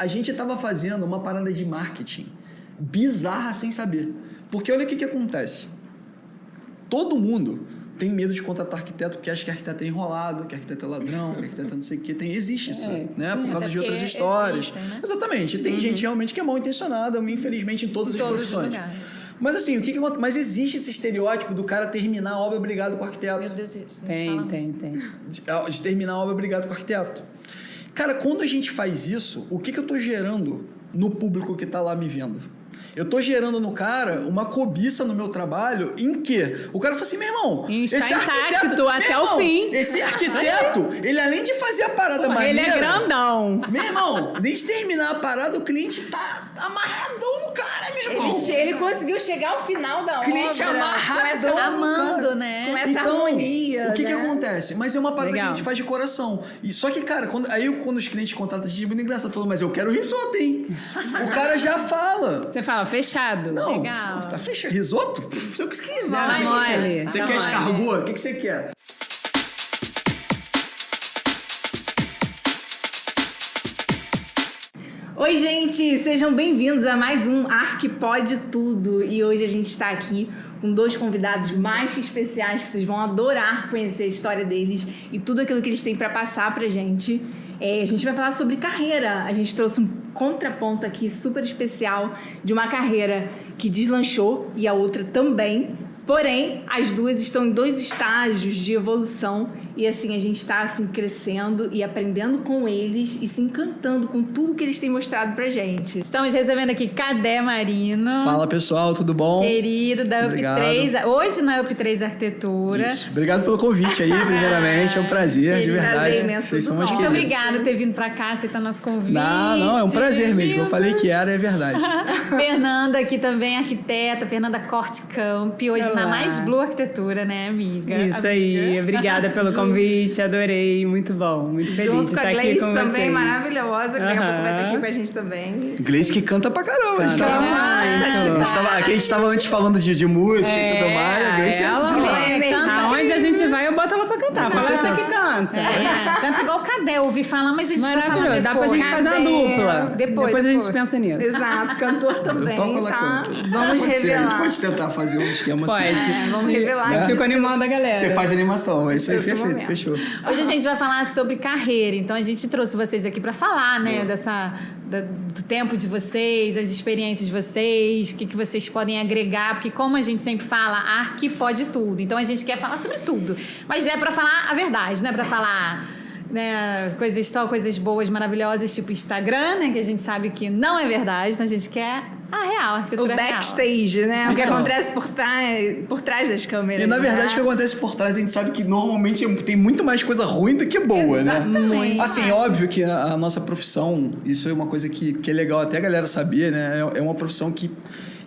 a gente tava fazendo uma parada de marketing bizarra sem saber. Porque olha o que, que acontece. Todo mundo tem medo de contratar arquiteto porque acha que arquiteto é enrolado, que arquiteto é ladrão, que arquiteto é não sei o quê. Tem, existe isso, É, né? Por causa de outras histórias. existem, né? Exatamente. Tem gente realmente que é mal intencionada, infelizmente, em todas Em as profissões. Mas assim, o que, que acontece? Mas existe esse estereótipo do cara terminar a obra obrigado com o arquiteto. Meu Deus, gente Tem, tem, tem. De, de terminar a obra obrigado com o arquiteto. Cara, quando a gente faz isso, o que, que eu tô gerando no público que tá lá me vendo? Eu tô gerando no cara uma cobiça no meu trabalho em que o cara fala assim, meu irmão, estar esse intacto arquiteto, até meu o irmão, fim." Esse arquiteto, ele além de fazer a parada Porra, ele maneira, é grandão. meu irmão, desde terminar a parada, o cliente tá amarradão no cara, meu irmão. Ele, ele conseguiu chegar ao final da Cliente obra amarradão com essa, no amando, cara. né? com essa Então, harmonia. O que, que né? acontece? Mas é uma parada Legal. que a gente faz de coração. E só que, cara, quando, aí quando os clientes contratam a gente, é muito engraçado. Falou, mas eu quero risoto, hein? o cara já fala. Você fala, fechado. Não, Legal. tá fechado. Risoto? Que você quiser. Tá Você mole, quer, você tá quer mole. escargot? O que, que você quer? Oi, gente, sejam bem-vindos a mais um Arc Pode Tudo. E hoje a gente está aqui com dois convidados mais especiais que vocês vão adorar conhecer a história deles e tudo aquilo que eles têm para passar pra gente. É, a gente vai falar sobre carreira. A gente trouxe um contraponto aqui super especial de uma carreira que deslanchou e a outra também. Porém, as duas estão em dois estágios de evolução e assim a gente está assim crescendo e aprendendo com eles e se encantando com tudo que eles têm mostrado pra gente. Estamos recebendo aqui Cadê Marino. Fala, pessoal, tudo bom? Querido da Obrigado. UP3, hoje na UP3 Arquitetura. Isso. Obrigado pelo convite aí, primeiramente. É um prazer, de Querido, verdade. prazer imenso, Vocês são bom. Muito obrigada por ter vindo pra cá, aceitar nosso convite. Não, não, é um prazer mesmo. Eu falei que era, é verdade. Fernanda aqui também, arquiteta, Fernanda Corte Camp, hoje na Olá. Mais Blue Arquitetura, né, amiga? Isso Amiga. aí, obrigada pelo convite, adorei, muito bom, muito feliz Junto de com a estar aqui Gleice com também, vocês. maravilhosa, que daqui a pouco vai estar aqui Aham. com a gente também. Gleice que canta pra caramba. A gente Canta tava, muito. a gente tava, aqui a gente tava antes falando de, de música e tudo mais. A Gleice ela, É, canta. aonde a gente vai, eu boto ela pra cantar. Fala essa que canta. É, canta igual o Cadê, eu ouvi falar, mas a gente vai falar Maravilhoso, dá pra depois. gente fazer uma dupla. Depois, a gente depois. pensa nisso. Exato, cantor também, Eu toco, ela tá? canta. Vamos Pode ser, a gente revelar. pode tentar fazer um esquema Pode. assim. vamos revelar Eu aqui fico o seu- animando a galera. Você faz animação, é isso aí, é perfeito, momento. fechou. Hoje a gente vai falar sobre carreira, então a gente trouxe vocês aqui para falar, né, dessa da- do tempo de vocês, as experiências de vocês, o que, que vocês podem agregar, porque como a gente sempre fala, a Arque pode tudo. Então a gente quer falar sobre tudo, mas é para falar a verdade, não é para falar né, coisas só coisas boas, maravilhosas, tipo Instagram, né, que a gente sabe que não é verdade, então a gente quer a real, a O arquitetura real. backstage, né? O que Então. acontece por trás, por trás das câmeras. E na verdade, o que né? acontece por trás, a gente sabe que normalmente tem muito mais coisa ruim do que boa, né? Exatamente. Assim, óbvio que a, a nossa profissão, isso é uma coisa que, que é legal até a galera saber, né? É, é uma profissão que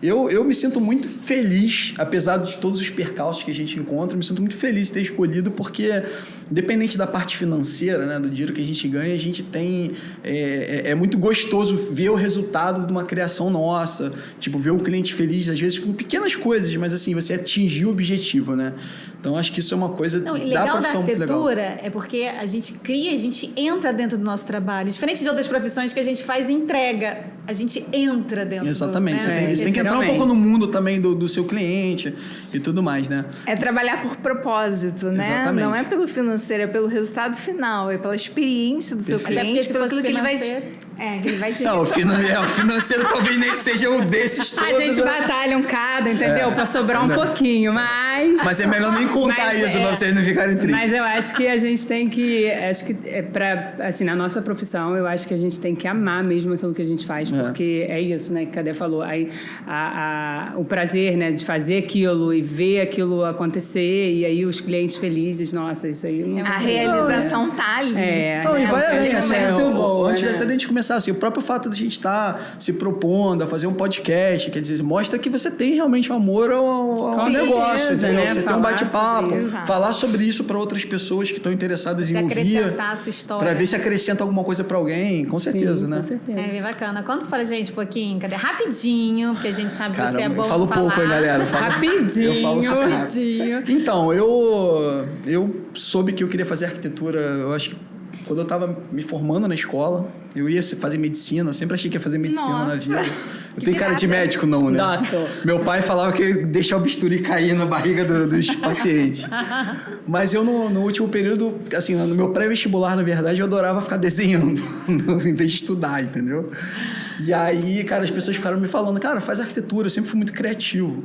eu, eu me sinto muito feliz, apesar de todos os percalços que a gente encontra, me sinto muito feliz de ter escolhido, porque independente da parte financeira, né, do dinheiro que a gente ganha, a gente tem. É, é, é muito gostoso ver o resultado de uma criação nossa, tipo, ver um cliente feliz, às vezes com pequenas coisas, mas assim, você atingir o objetivo, né? Então acho que isso é uma coisa Não, e da legal da profissão legal. arquitetura é porque a gente cria, a gente entra dentro do nosso trabalho. Diferente de outras profissões que a gente faz entrega, a gente entra dentro Exatamente. do, Você, né? tem, você tem que entrar um literalmente. pouco no mundo também do, do seu cliente e tudo mais, né? É trabalhar por propósito, né? Exatamente. Não é pelo financeiro, é pelo resultado final, é pela experiência do seu Perfeito. Até porque cliente, se pelo fosse que ele vai É, que ele vai te... Não, o, finan- é, o financeiro talvez nem seja o desses A todos. gente né? batalha um cada, entendeu? Pra sobrar um Não. pouquinho, mas... Mas é melhor nem contar Mas isso é. pra vocês não ficarem tristes. Mas eu acho que a gente tem que. Acho que é pra, assim, na nossa profissão, eu acho que a gente tem que amar mesmo aquilo que a gente faz, É. porque é isso, né, que a Cadê falou. Aí, a, a- o prazer, né, de fazer aquilo e ver aquilo acontecer, e aí os clientes felizes, nossa, isso aí não. A realização tá ali. É. Não, e vai é, além, é assim, antes né? até da gente começar, assim, o próprio fato de a gente estar se propondo a fazer um podcast, quer dizer, mostra que você tem realmente um amor ao, ao negócio, certeza, entendeu? né? Você tem um Falar bate-papo, sobre isso. falar sobre isso para outras pessoas que estão interessadas Se em ouvir, acrescentar a sua história. para ver se acrescenta alguma coisa para alguém, com certeza, Sim, né? Com certeza. É bem bacana. Conta pra gente um pouquinho, cadê? Rapidinho, porque a gente sabe que você é bom eu falo de falar. pouco, hein, galera? Eu falo- Rapidinho, Eu falo super. Rapidinho. Então, eu, eu soube que eu queria fazer arquitetura, eu acho que quando eu tava me formando na escola, eu ia fazer medicina, eu sempre achei que ia fazer medicina na Nossa, vida. Eu que tenho cara de médico, não, né? Doutor. Meu pai falava que ia deixar o bisturi cair na barriga do- dos pacientes. Mas eu, no, no último período, assim, no meu pré-vestibular, na verdade, eu adorava ficar desenhando, em vez de estudar, entendeu? E aí, cara, as pessoas ficaram me falando, cara, faz arquitetura, eu sempre fui muito criativo.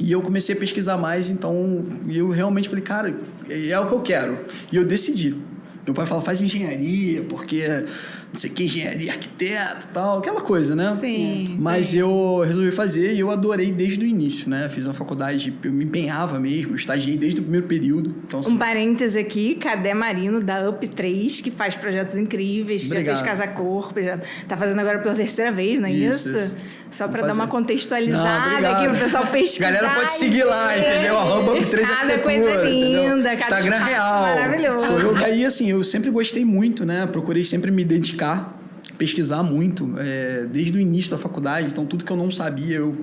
E eu comecei a pesquisar mais, então e eu realmente falei, cara, é o que eu quero. E eu decidi. Meu pai fala, faz engenharia, porque não sei o que, engenharia, arquiteto e tal, aquela coisa, né? Sim, Mas sim. eu resolvi fazer e eu adorei desde o início, né? Fiz a faculdade, eu me empenhava mesmo, estagiei desde o primeiro período. Então, assim, Um parêntese aqui, Cadê Marino, da Up 3, que faz projetos incríveis, já Obrigado. fez Casa Corpo, já tá fazendo agora pela terceira vez, não é isso? Isso, isso. Só pra dar uma contextualizada aqui pro pessoal pesquisar. Galera pode seguir lá, entendeu? Arroba Up3 Cada Arquitetura, coisa linda, cada Instagram real. Maravilhoso. Sou eu. Aí, assim, eu sempre gostei muito, né? Procurei sempre me dedicar, pesquisar muito, é, desde o início da faculdade. Então, tudo que eu não sabia, eu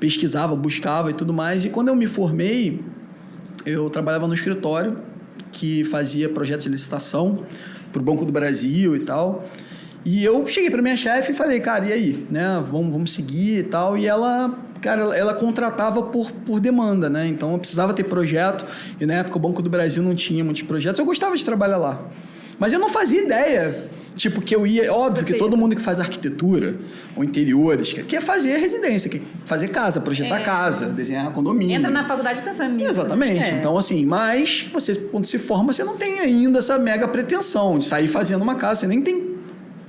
pesquisava, buscava e tudo mais. E quando eu me formei, eu trabalhava no escritório que fazia projetos de licitação para o Banco do Brasil e tal. E eu cheguei para minha chefe e falei, cara, e aí, né? Vamos, vamos seguir e tal. E ela, cara, ela- ela contratava por, por demanda, né? Então eu precisava ter projeto. E na época o Banco do Brasil não tinha muitos projetos. Eu gostava de trabalhar lá. Mas eu não fazia ideia. Tipo, que eu ia. Óbvio que Você- todo mundo que faz arquitetura ou interiores quer, quer fazer residência, quer fazer casa, projetar É. casa, desenhar condomínio. Entra na faculdade pensando nisso. Exatamente. É. Então, assim, mas você, quando se forma, você não tem ainda essa mega pretensão de sair fazendo uma casa. Você nem tem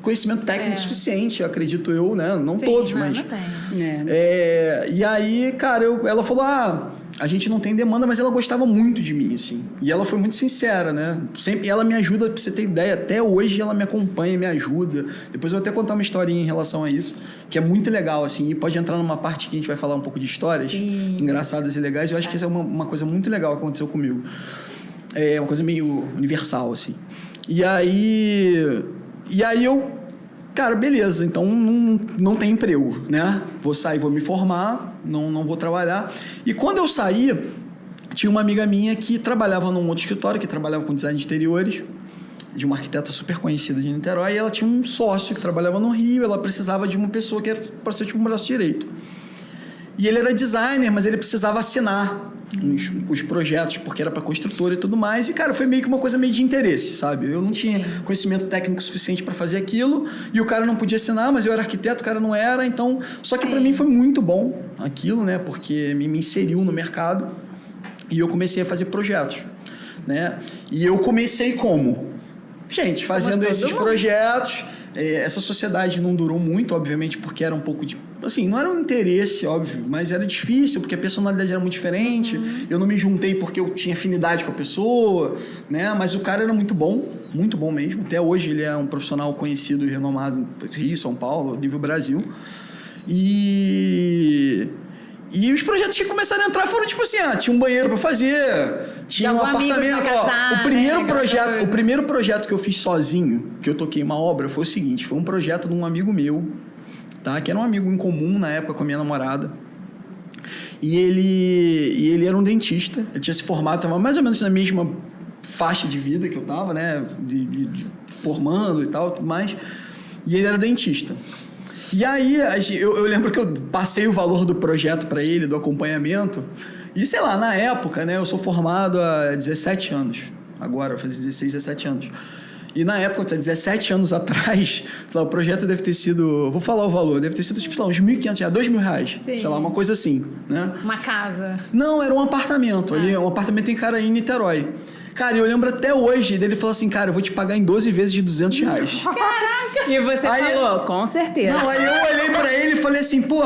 conhecimento técnico É. suficiente, acredito eu, né? Não Sim, todos, não, mas. não tem. É. É, e aí, cara, eu- ela falou: ah, a gente não tem demanda, mas ela gostava muito de mim, assim. E ela foi muito sincera, né? Sempre, ela me ajuda, pra você ter ideia, até hoje ela me acompanha, me ajuda. Depois eu vou até contar uma historinha em relação a isso, que é muito legal, assim, e pode entrar numa parte que a gente vai falar um pouco de histórias Sim. engraçadas e legais. Eu acho que isso é uma, uma coisa muito legal que aconteceu comigo. É uma coisa meio universal, assim. E aí. E aí eu. Cara, beleza, então não, não tem emprego, né? Vou sair, vou me formar, não, não vou trabalhar. E quando eu saí, tinha uma amiga minha que trabalhava num outro escritório, que trabalhava com design de interiores, de uma arquiteta super conhecida de Niterói, e ela tinha um sócio que trabalhava no Rio, ela precisava de uma pessoa que era para ser tipo um braço direito. E ele era designer, mas ele precisava assinar os, os projetos, porque era para construtora e tudo mais. E, cara, foi meio que uma coisa meio de interesse, sabe? Eu não tinha conhecimento técnico suficiente para fazer aquilo, e o cara não podia assinar, mas eu era arquiteto, o cara não era. Então, só que para mim foi muito bom aquilo, né? Porque me, me inseriu no mercado e eu comecei a fazer projetos, né? E eu comecei como? Gente, fazendo esses mundo. projetos. É, essa sociedade não durou muito, obviamente, porque era um pouco de. Assim, não era um interesse, óbvio, mas era difícil, porque a personalidade era muito diferente. Eu não me juntei porque eu tinha afinidade com a pessoa, né? Mas o cara era muito bom, muito bom mesmo. Até hoje ele é um profissional conhecido e renomado no Rio, São Paulo, nível Brasil. E. E os projetos que começaram a entrar foram tipo assim, ah, tinha um banheiro para fazer, tinha um apartamento, vai ó, casar, o primeiro né, projeto, o primeiro projeto que eu fiz sozinho, que eu toquei uma obra, foi o seguinte: foi um projeto de um amigo meu, tá? Que era um amigo em comum na época com a minha namorada. E ele, e ele era um dentista, ele tinha se formado, estava mais ou menos na mesma faixa de vida que eu tava, né? De, de- de formando e tal, tudo mais. E ele era dentista. E aí, eu, eu lembro que eu passei o valor do projeto para ele, do acompanhamento. E sei lá, na época, né? Eu sou formado há 17 anos. Agora, faz 16, 17 anos. E na época, há 17 anos atrás, sei lá, o projeto deve ter sido. Vou falar o valor, deve ter sido, tipo, sei lá, uns 1.500 reais, 2 mil reais. Sim. Sei lá, uma coisa assim, né? Uma casa. Não, era um apartamento ali, um apartamento em Caraí, em Niterói. Cara, eu lembro até hoje dele falou assim, cara, eu vou te pagar em 12 vezes de 200 reais. E você Aí- falou, com certeza. Não, aí eu olhei pra ele e falei assim, pô,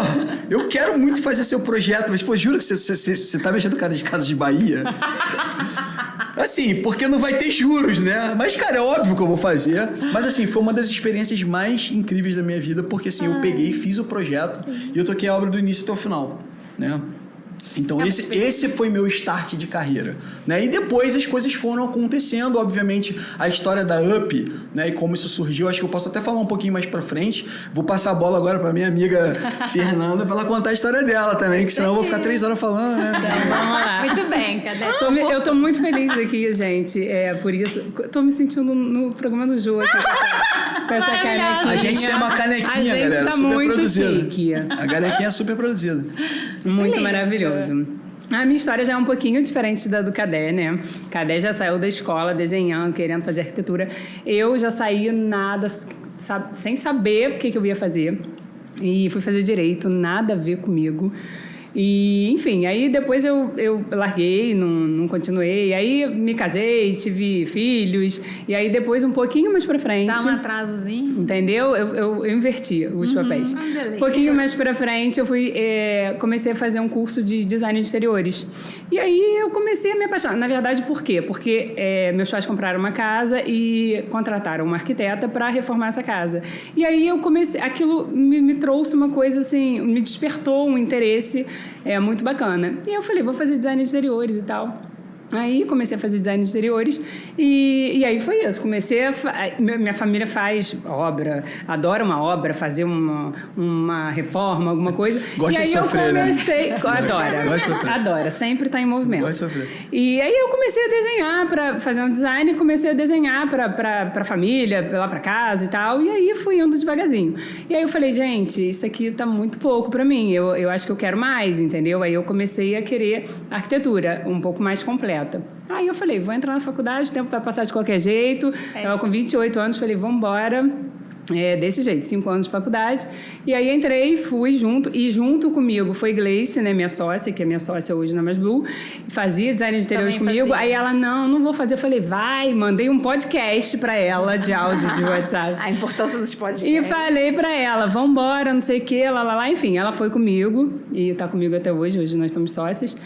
eu quero muito fazer seu projeto, mas, pô, juro que você, tá mexendo cara de casa de Bahia? Assim, porque não vai ter juros, né? Mas, cara, é óbvio que eu vou fazer. Mas, assim, foi uma das experiências mais incríveis da minha vida, porque, assim, eu peguei, fiz o projeto e eu toquei a obra do início até o final, né? Então, É esse, esse foi meu start de carreira. Né? E depois as coisas foram acontecendo, obviamente, a história da UP, né? E como isso surgiu, acho que eu posso até falar um pouquinho mais pra frente. Vou passar a bola agora pra minha amiga Fernanda pra ela contar a história dela também, que senão eu vou ficar três horas falando, né? Vamos lá. Muito bem, cadê? Eu tô muito feliz aqui, gente. É, por isso. Tô me sentindo no programa do Jô aqui com essa, canequinha. A gente tem uma canequinha, A gente galera, tá super muito produzida. chique. A canequinha é super produzida. Muito lindo. Maravilhoso. A minha história já é um pouquinho diferente da do Cadê, né? Cadê já saiu da escola desenhando, querendo fazer arquitetura. Eu já saí nada, sem saber o que, que eu ia fazer. E fui fazer direito, nada a ver comigo. E, enfim, aí depois eu, eu larguei, não, não continuei. Aí me casei, tive filhos. E aí depois, um pouquinho mais pra frente. Dá um atrasozinho. Entendeu? Eu, eu, eu inverti os papéis. Ah, beleza. Um pouquinho mais pra frente, eu fui é, comecei a fazer um curso de design de exteriores. E aí eu comecei a me apaixonar. Na verdade, por quê? Porque é, meus pais compraram uma casa e contrataram uma arquiteta para reformar essa casa. E aí eu comecei, aquilo me, me trouxe uma coisa assim, me despertou um interesse é, muito bacana. E eu falei, vou fazer design de exteriores e tal. Aí comecei a fazer design de exteriores e, e aí foi isso. Comecei a. Minha família faz obra, adora uma obra, fazer uma, uma reforma, alguma coisa. Gosta e aí de sofrer, eu né? comecei. Adora. Gosta de. Adora, sempre está em movimento. Gosta de sofrer. E aí eu comecei a desenhar para fazer um design, comecei a desenhar para a família, lá para casa e tal. E aí fui indo devagarzinho. E aí eu falei, gente, isso aqui tá muito pouco para mim. Eu, eu acho que eu quero mais, entendeu? Aí eu comecei a querer arquitetura um pouco mais completa. Aí eu falei, vou entrar na faculdade, o tempo vai passar de qualquer jeito. É Tava isso. com 28 anos, falei, vamos embora. É, desse jeito, cinco anos de faculdade. E aí entrei, fui junto, e junto comigo foi Gleice, né, minha sócia, que é minha sócia hoje na Mais Blue, fazia design de interiores Também comigo. fazia. Aí ela, não, não vou fazer. Eu falei, vai, mandei um podcast pra ela de áudio de WhatsApp. A importância dos podcasts. E falei pra ela, vambora, não sei o quê, lá, lá, lá. Enfim, ela foi comigo e tá comigo até hoje, hoje nós somos sócias.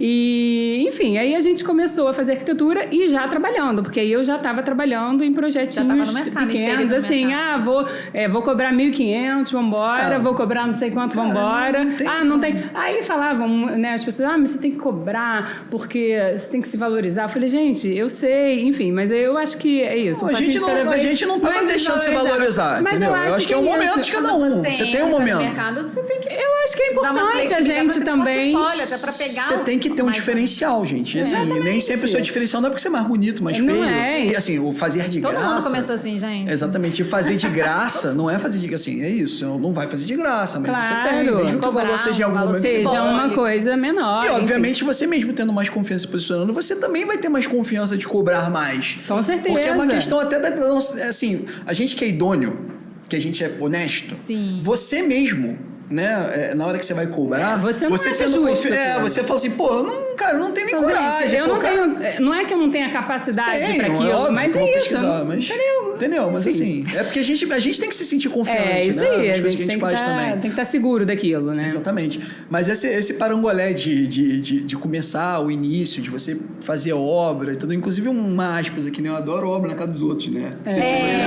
E, enfim, aí a gente começou a fazer arquitetura e já trabalhando, porque aí eu já estava trabalhando em projetinhos Já tava no mercado, pequenos, assim, mercado. ah, vou, é, vou cobrar 1.500, vambora, Ah. vou cobrar não sei quanto, vambora. não tem ah, não tem... Aí falavam, né, as pessoas, ah, mas você tem que cobrar, porque você tem que se valorizar. Eu falei, gente, eu sei, enfim, mas eu acho que é isso. Não, a gente de não- a gente não tava deixando se valorizar, Mas entendeu? eu Eu acho, acho que é um isso. momento de cada um. Quando Você tem um momento. mercado, você tem que Eu acho que é importante a gente também. Você tem que ter um mais- diferencial, gente. Assim, Exatamente. nem sempre o seu diferencial não é porque você é mais bonito, mais Não feio. é. E assim, o fazer de Todo graça. mundo começou assim, gente. Exatamente. E fazer de graça não é fazer de assim, é isso. Não vai fazer de graça, mas você Claro. tem, mesmo que o valor seja em um algum momento. Seja uma coisa menor. E enfim. obviamente você mesmo tendo mais confiança se posicionando, você também vai ter mais confiança de cobrar mais. Com certeza. Porque é uma questão até da nossa- assim, a gente que é idôneo, que a gente é honesto, Sim. você mesmo, né, é, na hora que você vai cobrar, É, você não acha tendo justo confi- é, você fala assim, pô, eu não, cara, eu não tenho nem Então, coragem. gente, eu pô, não cara, tenho. Não é que eu não tenha capacidade tem, para não aquilo, é óbvio mas que é isso. pesquisar, mas, Entendeu? Entendeu? Mas assim, é porque a gente, a gente tem que se sentir confiante, É isso né? aí, a gente, que a tem gente que faz tá- também. tem que estar seguro daquilo, né? Exatamente. Mas esse, esse parangolé de, de, de, de começar o início, de você fazer obra e tudo, inclusive uma aspas aqui, né? Eu adoro obra na casa dos outros, né? É,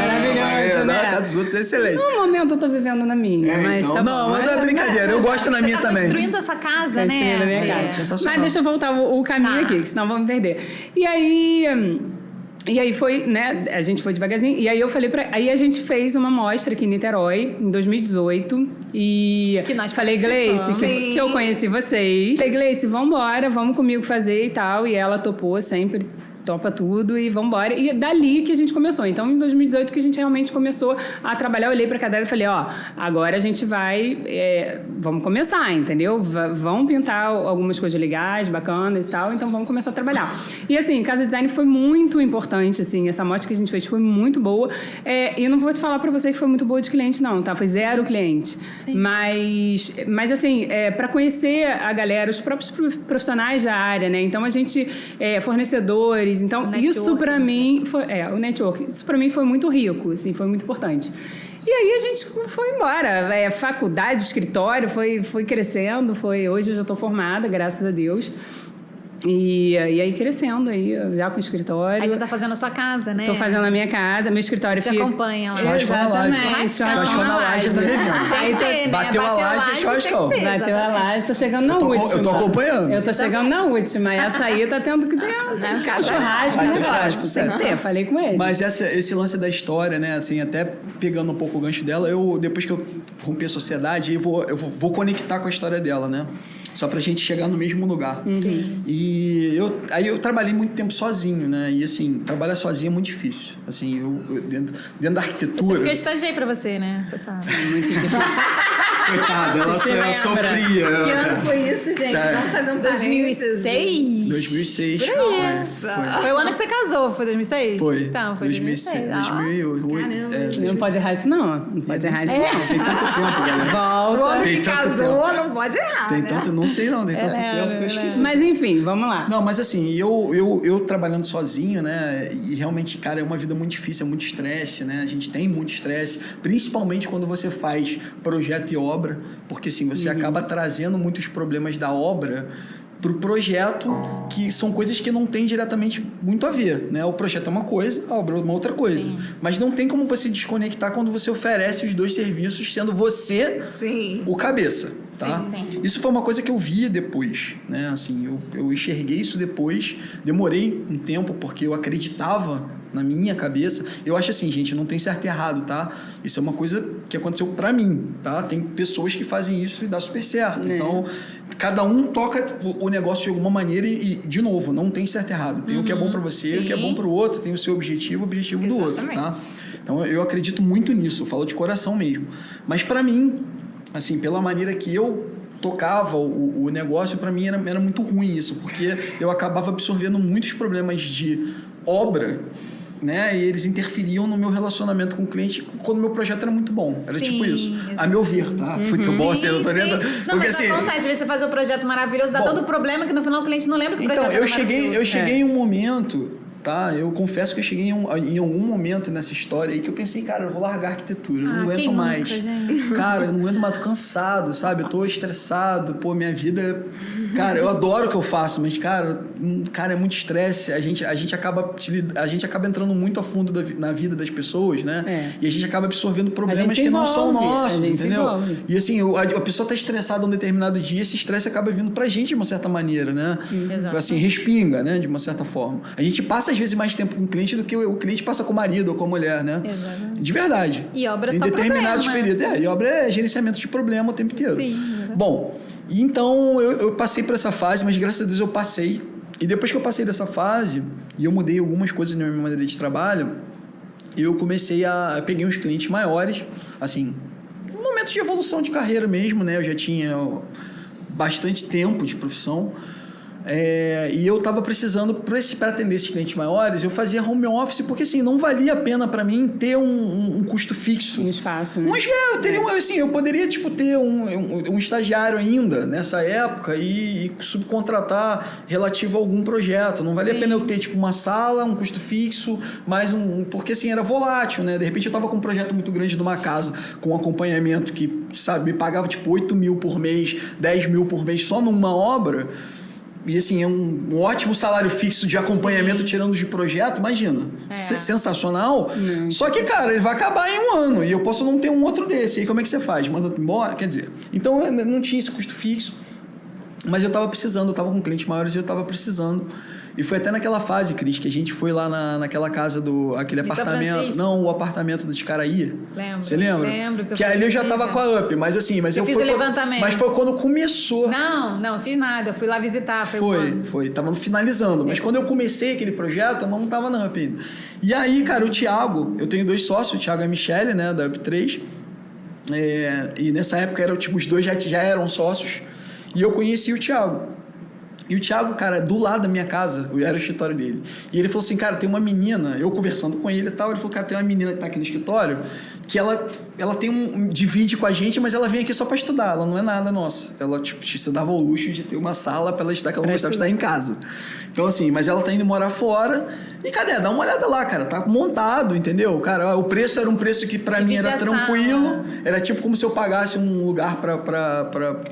maravilhoso, Na né? casa dos outros é excelente. No momento eu tô vivendo na minha, É, mas então- tá não, bom. mas é brincadeira. Eu gosto na minha Você tá também. construindo a sua casa, Construindo né? a minha É. casa. sensacional. Mas deixa eu voltar o, o caminho Tá. aqui, senão vamos perder. E aí. hum, E aí foi, né? A gente foi devagarzinho. E aí eu falei pra. Aí a gente fez uma mostra aqui em Niterói, em 2018. E. Que nós falei, Gleice, que, que eu conheci vocês. Falei, Gleice, vambora, vamos comigo fazer e tal. E ela topou sempre. Topa tudo e vambora. E dali que a gente começou. Então, em 2018 que a gente realmente começou a trabalhar, eu olhei pra cadeira e falei, ó, agora a gente vai. é, vamos começar, entendeu? V vão pintar algumas coisas legais, bacanas e tal, então vamos começar a trabalhar. E assim, Casa Design foi muito importante, assim, essa mostra que a gente fez foi muito boa. É, e eu não vou te falar pra você que foi muito boa de cliente, não, tá? Foi zero cliente. Mas, mas assim, é, para conhecer a galera, os próprios pro- profissionais da área, né? Então a gente, é, então isso né? mim foi, é, o network, isso pra mim foi muito rico, assim, foi muito importante. E aí a gente foi embora, é, faculdade, escritório, foi, foi crescendo, foi, hoje eu já tô formada, graças a Deus. E, e aí crescendo aí, já com o escritório. Aí você tá fazendo a sua casa, né? Tô fazendo a minha casa, meu escritório Você fica... acompanha lá. Churrasco na laje. Churrasco na laje tá devendo. Tem que ter, né? Bateu a laje, churrascão. Bateu a laje, tô chegando na Eu tô última. eu tô acompanhando. Eu tô chegando na última. Essa aí tá tendo que ter né, churrasco, Vai ter negócio. churrasco, Tem certo. que ter, falei com ele. Mas essa, esse lance da história, né, assim, até pegando um pouco o gancho dela, eu depois que eu rompi a sociedade, eu vou, eu vou, vou conectar com a história dela, né? Só pra gente chegar no mesmo lugar. E eu, aí eu trabalhei muito tempo sozinho, né? E assim, trabalhar sozinho é muito difícil. Assim, eu, eu dentro, dentro da arquitetura. porque eu estagiei pra você, né? Você sabe. Muito difícil. Coitada, ela, Você ela sofria. Que ano foi isso, gente? Tá. Vamos fazer um 2006? 2006. Por Foi, foi. Foi o ano que você casou, foi 2006? Foi. Então, foi 2006. 2008. É, Não pode errar isso, não. Não pode errar isso, É. não. Tem tanto tempo, galera. Volta. Tem que tanto casou, tempo. não pode errar, Tem né? tanto, não sei não, tem tanto é, tempo que eu ela é. esqueci. Mas enfim, vamos lá. Não, mas assim, eu, eu, eu trabalhando sozinho, né? E realmente, cara, é uma vida muito difícil, é muito estresse, né? A gente tem muito estresse, principalmente quando você faz projeto e obra, porque assim, você acaba trazendo muitos problemas da obra pro projeto, que são coisas que não tem diretamente muito a ver, né? O projeto é uma coisa, a obra é uma outra coisa. Mas não tem como você desconectar quando você oferece os dois serviços, sendo você Sim. o cabeça, tá? Sim, sim. Isso foi uma coisa que eu via depois, né? Assim, eu, eu enxerguei isso depois, demorei um tempo porque eu acreditava na minha cabeça. Eu acho assim, gente, não tem certo e errado, tá? Isso é uma coisa que aconteceu pra mim, tá? Tem pessoas que fazem isso e dá super certo. É. Então, cada um toca o o negócio de alguma maneira e, e, de novo, não tem certo e errado. Tem o que é bom pra você, o que é sim. bom pro outro, tem o seu objetivo, o objetivo do outro, Exatamente. tá? Então eu acredito muito nisso, eu falo de coração mesmo. Mas pra mim, assim, pela maneira que eu tocava o, o negócio, pra mim era, era muito ruim isso, porque eu acabava absorvendo muitos problemas de obra. Né? E eles interferiam no meu relacionamento com o cliente quando o meu projeto era muito bom. Era Sim, tipo isso. A meu ver, tá? Muito bom, assim, eu tô Sim, sim. Não, Porque mas assim. acontece, às vezes você faz um projeto maravilhoso, dá Bom, tanto problema que no final o cliente não lembra que o Então, projeto eu era cheguei, eu cheguei É. em um momento, tá? Eu confesso que eu cheguei em, um- em algum momento nessa história aí que eu pensei, cara, eu vou largar a arquitetura, eu não Ah, aguento quem mais. nunca? Cara, eu não aguento mais, tô cansado, sabe? Eu tô estressado, pô, minha vida. Cara, eu adoro o que eu faço, mas, cara, cara, é muito estresse. A gente, a gente, acaba, a gente acaba entrando muito a fundo da na vida das pessoas, né? É. E a gente acaba absorvendo problemas que não são envolve, a nossos, entendeu? envolve. E assim, a, a pessoa tá estressada um determinado dia, esse estresse acaba vindo pra gente de uma certa maneira, né? Exato. Assim, respinga, né? De uma certa forma. A gente passa, às vezes, mais tempo com o cliente do que o, o cliente passa com o marido ou com a mulher, né? Exatamente. De verdade. E obra é Em determinados problema. períodos. É, e obra é gerenciamento de problema o tempo inteiro. Sim, exatamente. Bom, então eu, eu passei por essa fase, mas graças a Deus eu passei. E depois que eu passei dessa fase, e eu mudei algumas coisas na minha maneira de trabalho, eu comecei a. Eu peguei uns clientes maiores, assim, um momento de evolução de carreira mesmo, né? Eu já tinha bastante tempo de profissão. É, e eu estava precisando, para atender esses clientes maiores, eu fazia home office, porque assim, não valia a pena para mim ter um, um- um custo fixo. Um espaço, né? Mas é, eu teria um, assim, eu poderia tipo ter um, um, estagiário ainda nessa época e, e subcontratar relativo a algum projeto. Não valia a Sim. pena eu ter tipo uma sala, um custo fixo, mais um, porque assim era volátil, né? De repente eu tava com um projeto muito grande de uma casa com um acompanhamento que, sabe, me pagava tipo 8 mil por mês, 10 mil por mês só numa obra. E assim, é um, um ótimo salário fixo de acompanhamento tirando de projeto, imagina. É. Se- Sensacional. Só que, cara, ele vai acabar em um ano e eu posso não ter um outro desse. E aí como é que você faz? Manda embora? Quer dizer, então eu não tinha esse custo fixo. Mas eu tava precisando, eu tava com clientes maiores e eu tava precisando. E foi até naquela fase, Cris, que a gente foi lá na, naquela casa do. aquele apartamento. Francisco? Não, o apartamento do Ticaraí. Lembro. Você lembra? Lembro que eu Que ali eu já tava com a UP, mas assim, mas Eu eu, fiz o quando- levantamento. Mas foi quando começou. Não, não, fiz nada. Eu fui lá visitar. Foi, Foi, quando? foi. Tava finalizando. Mas quando eu comecei aquele projeto, eu não tava na UP ainda. E aí, cara, o Thiago, eu tenho dois sócios, o Thiago e a Michelle, né, da UP 3. É, e nessa época, era, tipo, os dois já, já eram sócios. E eu conheci o Thiago. E o Thiago, cara, do lado da minha casa, era o escritório dele. E ele falou assim, cara, tem uma menina, eu conversando com ele e tal, ele falou, cara, tem uma menina que tá aqui no escritório que ela, ela tem um. divide com a gente, mas ela vem aqui só pra estudar, ela não é nada nossa. Ela, tipo, se dava o luxo de ter uma sala pra ela estudar, que ela não gostava de estudar em casa. Então, assim, mas ela tá indo morar fora. E cadê? Dá uma olhada lá, cara. Tá montado, entendeu? Cara, o preço era um preço que pra mim era tranquilo. Era tipo como se eu pagasse um lugar pra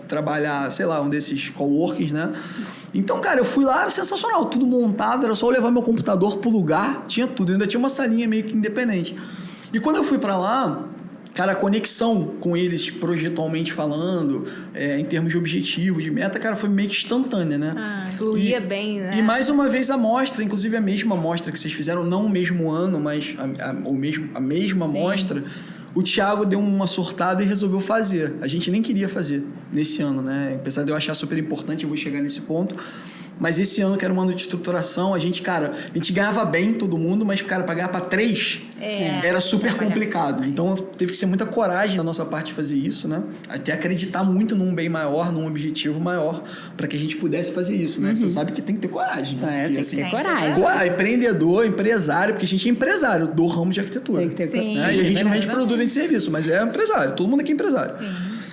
trabalhar, sei lá, um desses coworkings, né? Então, cara, eu fui lá, sensacional, tudo montado, era só eu levar meu computador pro lugar, tinha tudo. Ainda tinha uma salinha meio que independente. E quando eu fui pra lá, cara, a conexão com eles projetualmente falando, é, em termos de objetivo, de meta, cara, foi meio que instantânea, né? Ah, Fluía E- bem, né? E mais uma vez a mostra, inclusive a mesma mostra que vocês fizeram, não o mesmo ano, mas a, a, o mesmo, a mesma mostra, o Thiago deu uma sortada e resolveu fazer. A gente nem queria fazer nesse ano, né? Apesar de eu achar super importante, eu vou chegar nesse ponto. Mas esse ano, que era um ano de estruturação, a gente, cara, a gente ganhava bem todo mundo, mas, cara, pra ganhar pra três É. era super complicado. Então teve que ser muita coragem da nossa parte fazer isso, né? Até acreditar muito num bem maior, num objetivo maior, para que a gente pudesse fazer isso, né? Você sabe que tem que ter coragem, né? É, Porque, tem que assim, ter coragem. co- empreendedor, empresário, porque a gente é empresário do ramo de arquitetura. Tem que ter Sim. né? E a gente não vende Exatamente. produto, vende serviço, mas é empresário. Todo mundo aqui é empresário.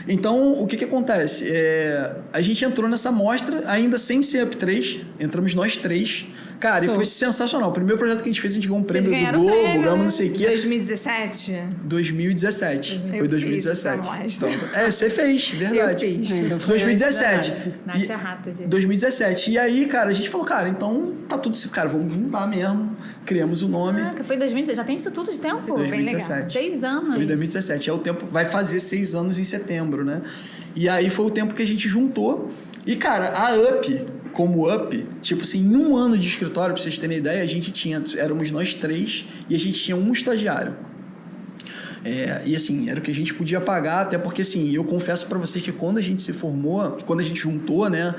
Então, o que que acontece? É, a gente entrou nessa mostra, ainda sem ser Up 3, entramos nós três. Cara, e Show. foi sensacional. O primeiro projeto que a gente fez, a gente ganhou um prêmio do Globo, prêmio, ganhamos não sei o quê. 2017? 2017. Eu Foi fiz 2017. essa mostra. Então, é, você fez, verdade. Eu fiz. É, então foi 2017. antes da nossa. Nath E- é rata de... 2017. E aí, cara, a gente falou, cara, então tá tudo. Cara, vamos juntar mesmo. Criamos o nome. Caraca, foi 2017. Já tem isso tudo de tempo? Foi Bem legal. 2017. Seis anos. Foi 2017. É o tempo. Vai fazer seis anos em setembro, né? E aí foi o tempo que a gente juntou. E, cara, a UP, como UP, tipo assim, em um ano de escritório, pra vocês terem ideia, a gente tinha. Éramos nós três e a gente tinha um estagiário. É, e assim, era o que a gente podia pagar, até porque assim, eu confesso pra vocês que quando a gente se formou, quando a gente juntou, né?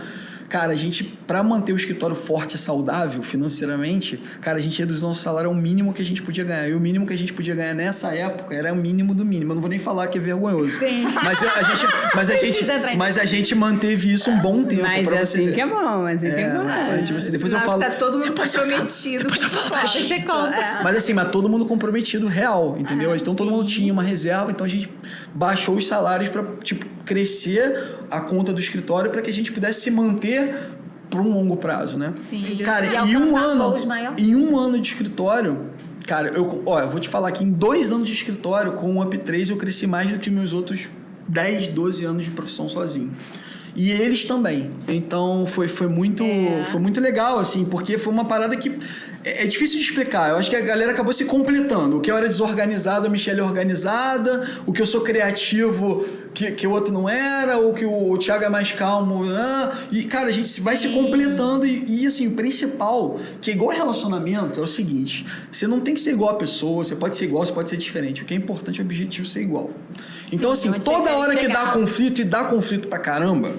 Cara, a gente, pra manter o escritório forte e saudável financeiramente, cara, a gente reduziu nosso salário ao mínimo que a gente podia ganhar. E o mínimo que a gente podia ganhar nessa época era o mínimo do mínimo. Eu não vou nem falar que é vergonhoso. Sim. Mas eu- a gente, mas a gente, mas a gente manteve isso um bom tempo Mas pra é você assim ver. que é bom, assim que é É, bom. mas, tipo assim, depois eu Sinal falo. que tá todo mundo depois eu falo- comprometido. depois eu falo. Você. É. Mas assim, mas todo mundo comprometido real, entendeu? então todo mundo tinha uma reserva, então a gente baixou os salários para tipo crescer a conta do escritório para que a gente pudesse se manter por um longo prazo, né? Sim. Cara, E em um ano, em um ano de escritório, cara, eu, ó, eu vou te falar que em dois anos de escritório com o Up 3 eu cresci mais do que meus outros 10, 12 anos de profissão sozinho. E eles também. Então foi, foi, muito, É. foi muito legal, assim, porque foi uma parada que é, é difícil de explicar. Eu acho que a galera acabou se completando. O que eu era desorganizado, a Michelle é organizada. O que eu sou criativo, que, que o outro não era. O que o Thiago é mais calmo. ah. E, cara, a gente vai se completando. E, e, assim, o principal, que é igual relacionamento, é o seguinte: você não tem que ser igual a pessoa. Você pode ser igual, você pode ser diferente. O que é importante é o objetivo ser igual. Então, assim, onde você toda hora que chegar. dá conflito e dá conflito pra caramba,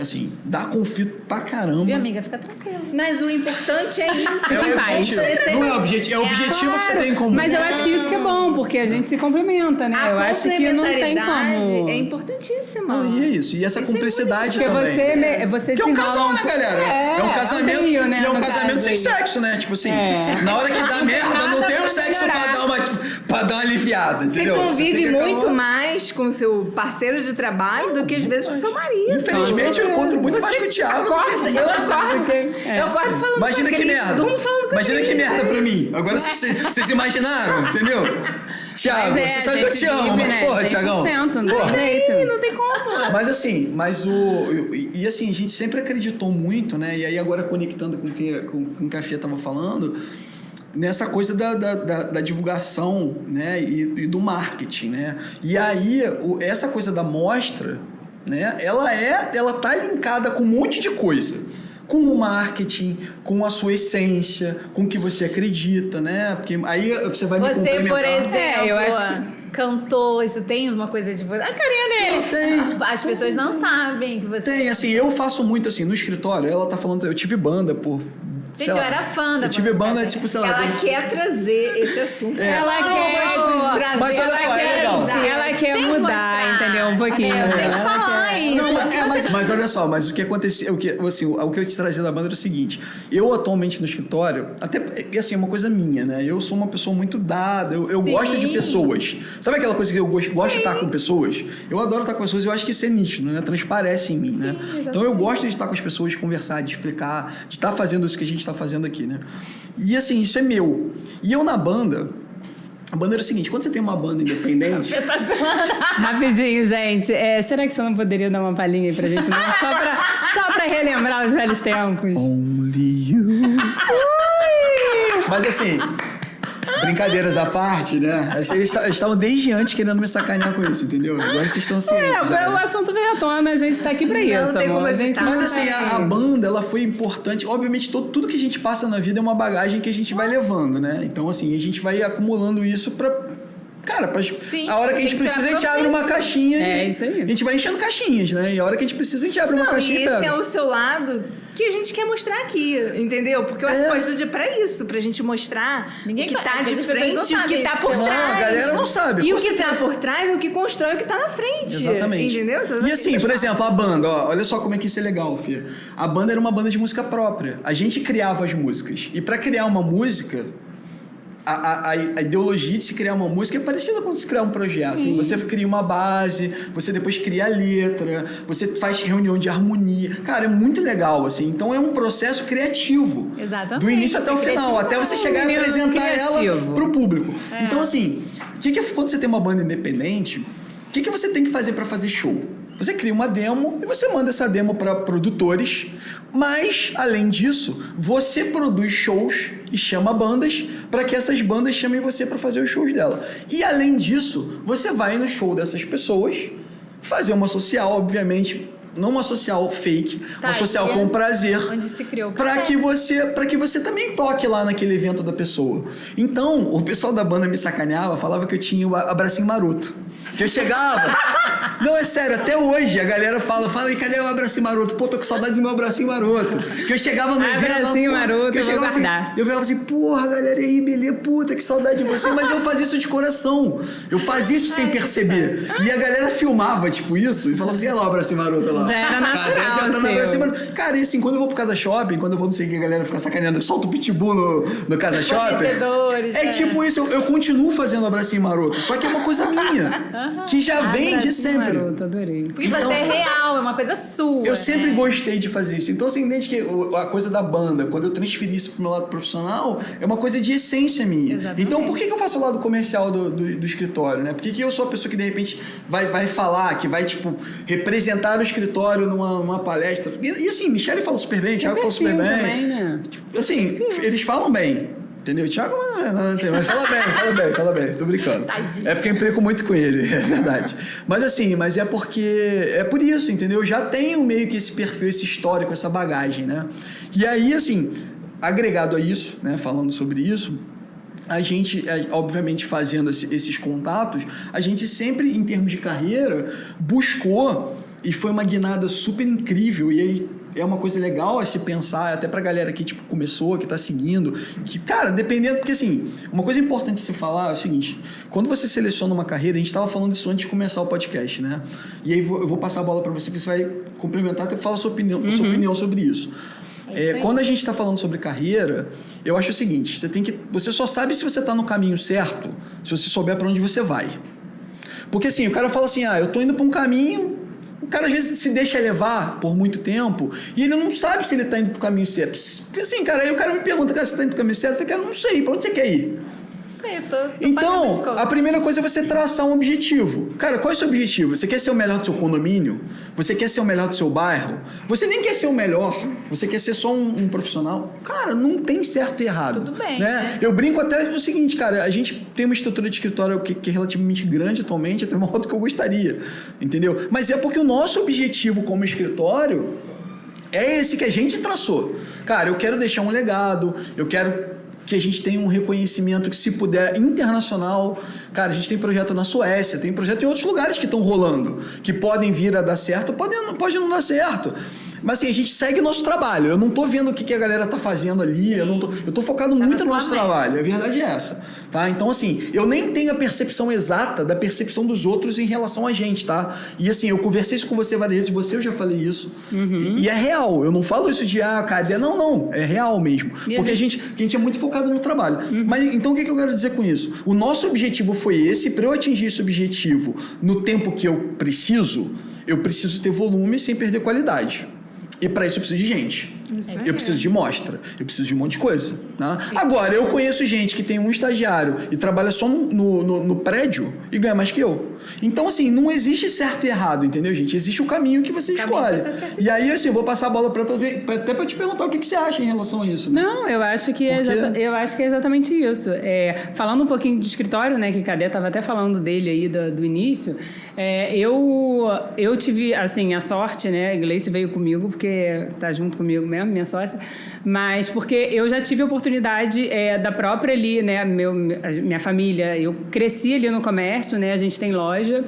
assim, dá conflito pra caramba. Viu, amiga? Fica tranquila. Mas o importante é isso. É o Em paz. objetivo. Não é o objetivo, é o objetivo que você tem em comum. Mas eu acho que isso que é bom, porque a gente se complementa, né? A eu acho que não tem complementaridade como. é importantíssima. Não, e é isso. E essa Isso é cumplicidade Porque também. você, me- você Que é um casal, um- né, galera? É, É, um casamento. trio, né, e é um casamento caso sem aí. sexo, né? Tipo assim, É. na hora que dá merda, não tem o pra sexo pra dar, uma, pra dar uma aliviada, Você entendeu? convive tem que muito acabar- mais com seu parceiro de trabalho do que às vezes com seu marido. Infelizmente, eu encontro muito mais com o Thiago. Acorda, eu acordo. É, eu acordo falando Imagina com que merda. Imagina Cris. que merda pra mim. Agora vocês imaginaram, entendeu? Thiago, Mas é, você sabe que eu te amo, vive, mas né, porra, Thiagão. 100%, não porra. tem jeito. Não tem como. Mas assim, mas o. E, e, assim, a gente sempre acreditou muito, né? E aí agora conectando com o que, com, com o que a Fia tava falando, nessa coisa da, da, da- da divulgação, né? E, e do marketing, né? E aí, o- essa coisa da mostra, né? Ela é. Ela tá linkada com um monte de coisa. Com o marketing, com a sua essência, com o que você acredita, né? Porque aí você vai me Você, por exemplo, É, eu acho cantou, isso tem uma coisa de você. A carinha dele. Tem. As pessoas não sabem que você. Tem, assim, eu faço muito assim, no escritório, ela tá falando, eu tive banda por. Gente, eu era fã da Eu tive banda. banda, tipo, sei lá. Ela eu- quer trazer esse assunto. É. Ela Não, quer. mas- trazer, mas olha ela só, é quer legal. Ela quer mudar, mostrar. entendeu? Um pouquinho. É, tem que Ela falar, é isso. Não, mas, é, mas, mas olha só, mas o que acontecia, o que, assim, o, o que eu te trazia da banda era o seguinte: eu atualmente no escritório, até e assim, é uma coisa minha, né? Eu sou uma pessoa muito dada, eu, eu Sim. gosto de pessoas. Sabe aquela coisa que eu gosto, gosto de estar com pessoas? Eu adoro estar com pessoas e eu acho que isso é nítido, né? Transparece em mim, né? Então eu gosto de estar com as pessoas, de conversar, de explicar, de estar fazendo isso que a gente está fazendo aqui, né? E assim, isso é meu. E eu na banda. A banda era o seguinte: quando você tem uma banda independente. Você tá zoando. Rapidinho, gente. É, será que você não poderia dar uma palhinha aí pra gente? Não? Só, pra, só pra relembrar os velhos tempos. Only you. Mas assim, brincadeiras à parte, né? Eles esta- eles estavam desde antes querendo me sacanear com isso, entendeu? Agora vocês estão cientes. É, já, o né? assunto veio à tona, a gente tá aqui pra Não isso, tem amor. como A gente evitar. não Mas assim, a, a banda, ela foi importante. Obviamente, todo, tudo que a gente passa na vida é uma bagagem que a gente vai levando, né? Então, assim, a gente vai acumulando isso pra. Cara, pra, Sim, a hora que a gente precisa, a gente abre uma caixinha. É, e isso aí. A gente vai enchendo caixinhas, né? E a hora que a gente precisa, a gente abre uma Não, caixinha e e esse pega. é o seu lado que a gente quer mostrar aqui, entendeu? Porque o É. Arquipost é pra isso, pra gente mostrar Ninguém o que tá de frente, não o que tá por Não, trás. a galera não sabe, E o que tá certeza. por trás é o que constrói o que tá na frente. Exatamente. Entendeu? E assim, por exemplo, a banda, ó, olha só como é que isso é legal, Fia. A banda era uma banda de música própria. A gente criava as músicas. E pra criar uma música, a, a- a- ideologia de se criar uma música é parecida com se criar um projeto. Você cria uma base, você depois cria a letra, você faz reunião de harmonia. Cara, é muito legal, assim. Então é um processo criativo. Exatamente. Do início até o final, Criativo. até você chegar e apresentar ela criativo. pro público. Então, assim, que que, quando você tem uma banda independente, o que, que você tem que fazer para fazer show? Você cria uma demo e você manda essa demo para produtores, mas além disso, você produz shows e chama bandas para que essas bandas chamem você para fazer os shows dela. E além disso, você vai no show dessas pessoas, fazer uma social, obviamente, não uma social fake, Tá, uma social e é com prazer onde se criou o para que você para que você também toque lá naquele evento da pessoa. Então, o pessoal da banda me sacaneava, falava que eu tinha o abracinho maroto. Que eu chegava. Não, é sério, até hoje a galera fala, fala aí, cadê o abracinho maroto? Pô, tô com saudade do meu abracinho maroto. Que eu chegava no. Abracinho maroto, que eu chegava assim, eu falava assim, porra, galera, e aí, beleza, puta, que saudade de você. Mas eu fazia isso de coração. Eu fazia isso sem perceber. E a galera filmava, tipo, isso, e falava assim, olha lá o abracinho maroto lá. Já era natural, Já tá no abracinho maroto. Cara, e assim, quando eu vou pro Casa Shopping, quando eu vou não sei o que, a galera fica sacaneando, solta o pitbull no, no Casa Shopping. É é. tipo isso, eu, eu continuo fazendo abracinho maroto. Só que é uma coisa minha, que já vem de sempre. Maroto, adorei. E Então- você é real, é uma coisa sua. Eu sempre né? gostei de fazer isso. Então você entende que a coisa da banda, quando eu transferi isso pro meu lado profissional, é uma coisa de essência minha. Exatamente. Então por que, que eu faço o lado comercial do, do, do escritório, né? Por que, que eu sou a pessoa que de repente vai, vai falar, que vai, tipo, representar o escritório numa, numa palestra? E, e assim, Michele fala super bem, Thiago fala super bem. também, né? Assim, eles falam bem. Entendeu? Thiago, não, assim, mas fala bem, fala bem, fala bem, tô brincando. Tadinho. É porque eu implico muito com ele, é verdade. Mas assim, mas é porque. É por isso, entendeu? Eu já tenho meio que esse perfil, esse histórico, essa bagagem, né? E aí, assim, agregado a isso, né? Falando sobre isso, a gente, é, obviamente, fazendo esse- esses contatos, a gente sempre, em termos de carreira, buscou e foi uma guinada super incrível. E aí é uma coisa legal a se pensar, até pra galera que tipo, começou, que tá seguindo. Que, cara, dependendo, porque assim, uma coisa importante de se falar é o seguinte: quando você seleciona uma carreira, a gente tava falando isso antes de começar o podcast, né? E aí eu vou passar a bola pra você, você vai complementar até falar sua opinião, sua opinião sobre isso. É, quando a gente está falando sobre carreira, eu acho o seguinte: você tem que, você só sabe se você está no caminho certo se você souber para onde você vai. Porque assim, o cara fala assim: ah, eu tô indo para um caminho. O cara às vezes se deixa levar por muito tempo e ele não sabe se ele tá indo pro caminho certo. Assim, cara, aí o cara me pergunta, cara, você tá indo pro caminho certo? Eu falei, cara, não sei, pra onde você quer ir? Sei, tô, tô Então, a primeira coisa é você traçar um objetivo. Cara, qual é o seu objetivo? Você quer ser o melhor do seu condomínio? Você quer ser o melhor do seu bairro? Você nem quer ser o melhor, você quer ser só um, um profissional? Cara, não tem certo e errado. Tudo bem, Né? né? Eu brinco até o seguinte, cara, a gente tem uma estrutura de escritório que, que é relativamente grande atualmente, até maior do que eu gostaria, entendeu? Mas é porque o nosso objetivo como escritório é esse que a gente traçou. Cara, eu quero deixar um legado, eu quero que a gente tenha um reconhecimento que, se puder, internacional. Cara, a gente tem projeto na Suécia, tem projeto em outros lugares que estão rolando, que podem vir a dar certo, podem, pode não dar certo. Mas assim, a gente segue nosso trabalho. Eu não tô vendo o que, que a galera tá fazendo ali. Eu, não tô, eu tô focado muito no nosso trabalho. A verdade é essa. Tá? Então, assim, eu nem tenho a percepção exata da percepção dos outros em relação a gente, tá? E assim, eu conversei isso com você várias vezes, você eu já falei isso. Uhum. E, e é real. Eu não falo isso de, ah, cadê? Não, não. É real mesmo. E Porque a gente, a gente é muito focado no trabalho. Uhum. Mas então o que, que eu quero dizer com isso? O nosso objetivo foi esse. Para eu atingir esse objetivo no tempo que eu preciso, eu preciso ter volume sem perder qualidade. E para isso eu preciso de gente. Eu preciso de mostra. Eu preciso de um monte de coisa. Né? Agora, eu conheço gente que tem um estagiário e trabalha só no, no, no- prédio e ganha mais que eu. Então, assim, não existe certo e errado, entendeu, gente? Existe o caminho que você Caminho escolhe. que você. E aí, assim, eu vou passar a bola para até para te perguntar o que, que você acha em relação a isso. né? Não, eu acho que é, exata- eu acho que é exatamente isso. É, falando um pouquinho de escritório, né, que Cadê estava até falando dele aí do, do início, é, eu eu tive assim a sorte, né, a Gleice veio comigo porque tá junto comigo mesmo, minha sócia, mas porque eu já tive a oportunidade é, da própria ali, né, meu, minha família, eu cresci ali no comércio, né, a gente tem loja,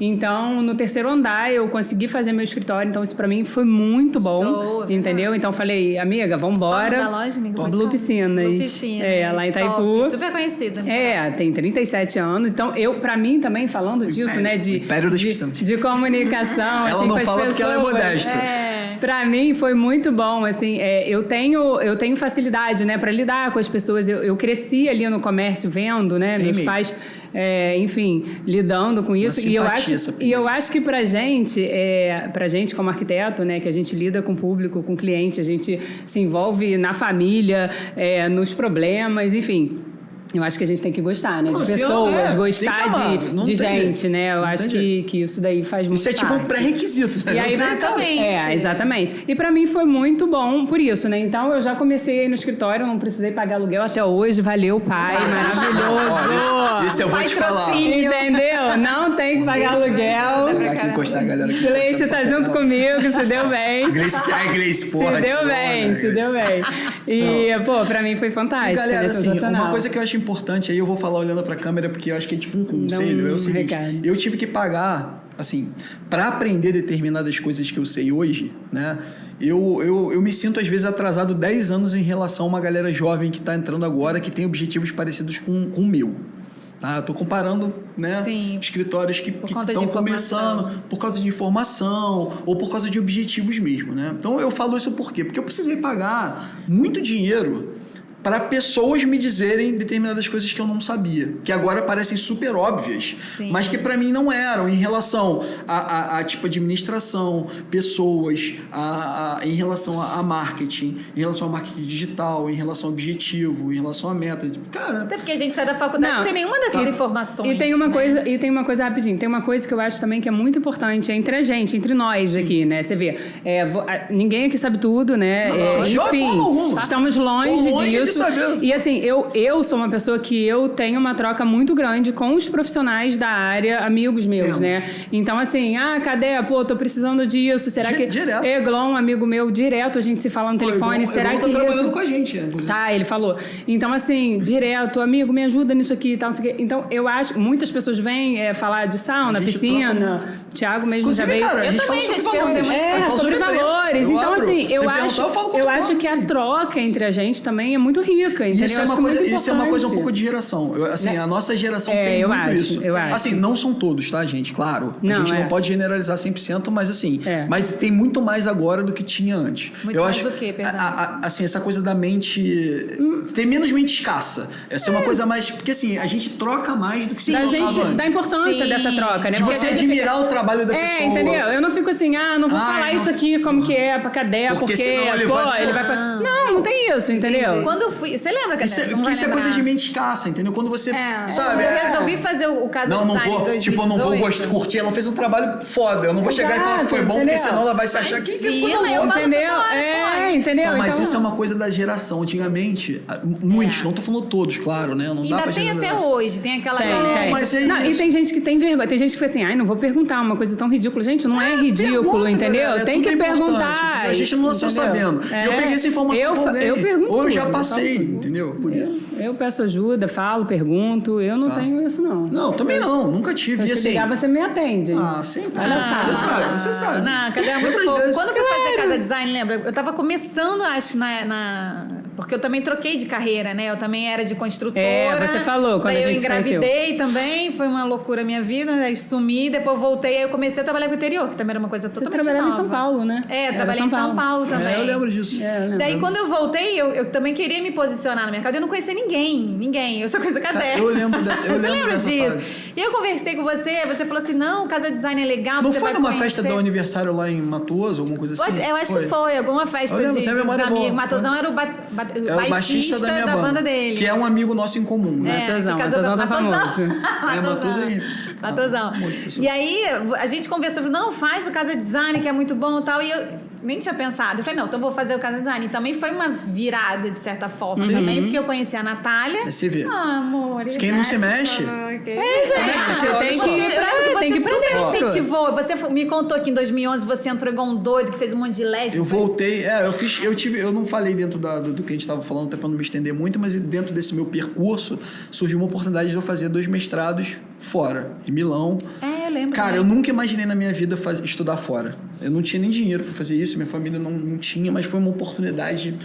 então no terceiro andar eu consegui fazer meu escritório, então isso para mim foi muito bom, Show, é entendeu? Então eu falei, amiga, vamos embora. Nome da loja, amiga? Blue falar. Piscinas. Blue Piscinas. É, lá em top. Itaipu. Super conhecida. né? É, tem 37 anos. Então, eu, pra mim também, falando disso, império, né, de, império das de, de comunicação, Ela assim, não com as fala porque ela é pessoas. modesta. É. Pra mim foi muito bom, assim, é, eu tenho eu tenho facilidade, né, para lidar com as pessoas. Eu, eu cresci ali no comércio vendo, né, Tem meus mesmo. pais, é, enfim, lidando com isso. E eu acho e eu acho que pra gente, é, pra gente como arquiteto, né, que a gente lida com o público, com o cliente, a gente se envolve na família, é, nos problemas, enfim. Eu acho que a gente tem que gostar, né? De pessoas, é, gostar de, de gente, jeito. né? Eu Não acho que, jeito. que isso daí faz muito Isso é tipo um pré-requisito. né? E aí, Exatamente. É, exatamente. E pra mim foi muito bom por isso, né? Então eu já comecei aí no escritório, não precisei pagar aluguel até hoje. Valeu, pai, maravilhoso. Olha, esse, esse eu vou te falar. Entendeu? Não tem que pagar aluguel. Aqui, encostar a galera aqui. Gleice tá junto comigo, se deu bem. Gleice, é Gleice, porra. se deu bem, se deu bem. E, pô, pra mim foi fantástico. E galera, assim, uma coisa que eu acho importante, aí eu vou falar olhando pra câmera, porque eu acho que é tipo um conselho, um é o seguinte, recado. eu tive que pagar, assim, pra aprender determinadas coisas que eu sei hoje, né, eu, eu, eu me sinto às vezes atrasado 10 anos em relação a uma galera jovem que tá entrando agora, que tem objetivos parecidos com, com o meu. Tá, eu tô comparando, né, Sim. escritórios que estão começando por causa de informação ou por causa de objetivos mesmo, né? Então eu falo isso por quê? Porque eu precisei pagar muito dinheiro para pessoas me dizerem determinadas coisas que eu não sabia, que agora parecem super óbvias, Sim. mas que para mim não eram em relação a, a, a, tipo administração, pessoas, a, a- em relação a, a marketing, em relação a marketing digital, em relação ao objetivo, em relação à meta. Cara, Até porque a gente sai da faculdade Não. sem nenhuma dessas Tá. informações. E tem uma né? coisa, e tem uma coisa rapidinho, tem uma coisa que eu acho também que é muito importante, é entre a gente, entre nós aqui, né? Você vê, é, vo- a- ninguém aqui sabe tudo, né? Não, É, enfim, estamos longe, longe de disso. saber. E assim, eu, eu sou uma pessoa que eu tenho uma troca muito grande com os profissionais da área, amigos meus, Temos. né? Então, assim, ah, cadê? Pô, tô precisando disso. Será Di- que. direto. Eglon, amigo meu, direto a gente se fala no pô, telefone. eu- será eu que. tá trabalhando isso- com a gente, inclusive. Tá, ele falou. Então, assim, direto, amigo, me ajuda nisso aqui e tal, não sei o quê. Então, eu acho, muitas pessoas vêm é, falar de sauna, piscina. Tiago mesmo já Inclusive, veio. cara, Eu também já sobre te perguntei É, sobre, preço, valores. então, assim, eu acho, eu acho que a troca entre a gente também é muito rica, entendeu? Isso é, uma acho coisa, muito isso é uma coisa um pouco de geração. Eu, assim, a nossa geração É, tem eu muito acho, isso. eu acho. Assim, não são todos, tá, gente? Claro. Não, a gente é. não pode generalizar 100%, mas assim, É. mas tem muito mais agora do que tinha antes. Muito eu mais acho, do que, perdão? a- a- assim, essa coisa da mente tem menos mente escassa. Essa é, uma coisa mais, porque assim, a gente troca mais do que se Da trocava gente, antes. da importância Sim. dessa troca, né? de Porque você admirar o trabalho da É, pessoa. entendeu? Eu não fico assim, ah, não vou falar não. isso aqui como que é pra cadê, Porque porque, senão ele pô, vai- ele vai falar. Não, não tem isso, entendeu? Quando eu fui. Você lembra, Isso, é, porque vai isso é coisa de mente escassa, entendeu? Quando você, É. sabe? Eu é- resolvi fazer o, caso Não, não vou, 2018. tipo, eu não vou gost- curtir, ela fez um trabalho foda. Eu não vou chegar e falar que foi bom, porque Exato, senão ela vai se achar que que Imagina, coisa eu louca. falo entendeu? toda hora, é, pode. entendeu? Então, mas Então- isso é uma coisa da geração. Antigamente, muitos, não tô falando todos, claro, né? Não dá Ainda pra tem até hoje, tem aquela Tem, galera. tem. mas é Não, e isso. tem gente que tem vergonha. Tem gente que fica assim, ai, não vou perguntar uma coisa tão ridícula. Gente, não é, ridículo, entendeu? tem que é perguntar. entendeu? A gente não nasceu entendeu? sabendo. E eu É. peguei essa informação eu, alguém. Eu pergunto Ou eu já tudo, passei sei, entendeu? Por isso. Eu, eu peço ajuda, falo, pergunto. Eu não Tá. tenho isso, não. Não, também não, nunca Se tive. eu E te assim. ligar, você me atende. Ah, sempre. Olha Ah, só. Você sabe, você sabe. Não, cadê? É muito fofo. vezes. Quando eu fui fazer casa design, lembra? Eu tava começando, acho, na, na- Porque eu também troquei de carreira, né? Eu também era de construtora. É, você falou quando daí a gente eu se engravidei também, foi uma loucura a minha vida, daí sumi, depois voltei, aí eu comecei a trabalhar com o interior, que também era uma coisa Você totalmente trabalhava em nova. São Paulo, né? É, eu trabalhei em São Paulo também. É, eu lembro disso. É, eu lembro. Daí, quando eu voltei, eu, eu também queria me posicionar no mercado. Eu não conhecia ninguém, ninguém. Eu só conhecia caderno. eu lembro dessa- eu Você lembro lembra dessa disso? fase. E eu conversei com você, você falou assim, não, casa design é legal, Não você foi vai numa conhecer. festa do aniversário lá em Matoso, alguma coisa assim? Pode- Eu acho que foi, alguma festa Eu lembro, de, dos amigos. Matosão era o, ba ba É o baixista da minha banda, banda dele. Que é um amigo nosso em comum, né? Matosão, Matosão tá famoso. É. Matosão. Pessoa. E aí, a gente conversou, falou, não, faz o Casa Design, que é muito bom e tal. E eu nem tinha pensado. Eu falei, não, então vou fazer o Casa Design. E também foi uma virada, de certa forma, também, porque eu conheci a Natália. Você vê. Ah, amor. Quem não se mexe- ok. É, gente, Como é que você- tem que Você, eu pra, lembro que tem que você ir pra super dentro. incentivou. Você me contou que em 2011 você entrou igual um doido, que fez um monte de LED. Eu voltei, é, eu fiz, eu tive, eu não falei dentro da- do, do que a gente estava falando, até para não me estender muito, mas dentro desse meu percurso surgiu uma oportunidade de eu fazer dois mestrados fora, em Milão. É, eu lembro. Cara, eu também. nunca imaginei na minha vida faz- estudar fora. Eu não tinha nem dinheiro para fazer isso, minha família não, não tinha, mas foi uma oportunidade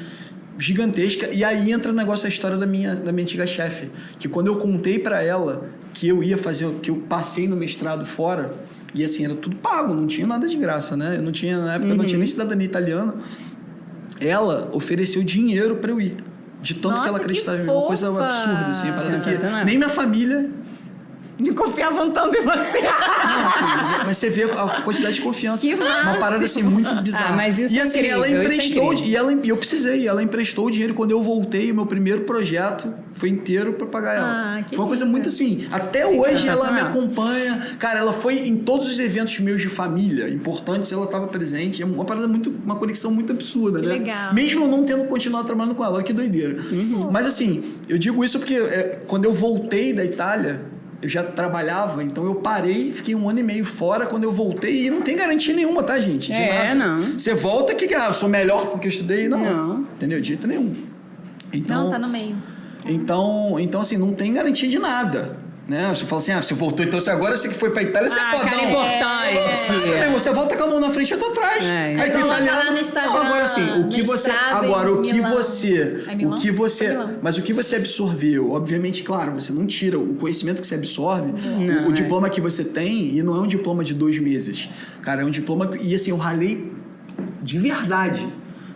gigantesca. E aí entra o negócio, a história da minha, da minha antiga chefe, que quando eu contei para ela que eu ia fazer, que eu passei no mestrado fora, e assim, era tudo pago, não tinha nada de graça, né? Eu não tinha, na época, eu não tinha nem cidadania italiana. Ela ofereceu dinheiro para eu ir. De tanto Nossa, que ela acreditava em mim. Uma coisa absurda, assim, parada que Sensacional. nem minha família Não confiavam tanto em você. não, mas, você vê a quantidade de confiança. Que uma parada assim muito bizarra. Ah, mas isso e é assim, incrível, ela isso é emprestou, incrível. e ela, eu precisei, ela emprestou o dinheiro quando eu voltei, o meu primeiro projeto foi inteiro pra pagar ela. Ah, que foi uma coisa muito assim. Até hoje ela me acompanha. Cara, ela foi em todos os eventos meus de família importantes, ela estava presente. É uma parada muito, uma conexão muito absurda, Que né? legal. Mesmo eu não tendo continuado trabalhando com ela, que doideira. Uhum. Mas assim, eu digo isso porque é, quando eu voltei da Itália, eu já trabalhava, então eu parei, fiquei um ano e meio fora. Quando eu voltei, e não tem garantia nenhuma, tá, gente? De É, nada. não. Você volta que ah, eu sou melhor porque eu estudei? Não. Não. Entendeu? De jeito nenhum. Então, Não, tá no meio. então, então, assim, não tem garantia de nada. Né? Você fala assim, ah, você voltou, então você agora você que foi pra Itália, você Ah, é fodão. importante. Meu irmão, Você volta com a mão na frente e outra atrás. É. Aí com o coloca italiano. lá no Instagram, Não, agora assim, o que você. Agora, o que você. É o que você. É. Mas o que você absorveu, obviamente, claro, você não tira o conhecimento que você absorve, o- Não, o, é. diploma que você tem, e não é um diploma de dois meses. Cara, é um diploma. E assim, eu ralei de verdade.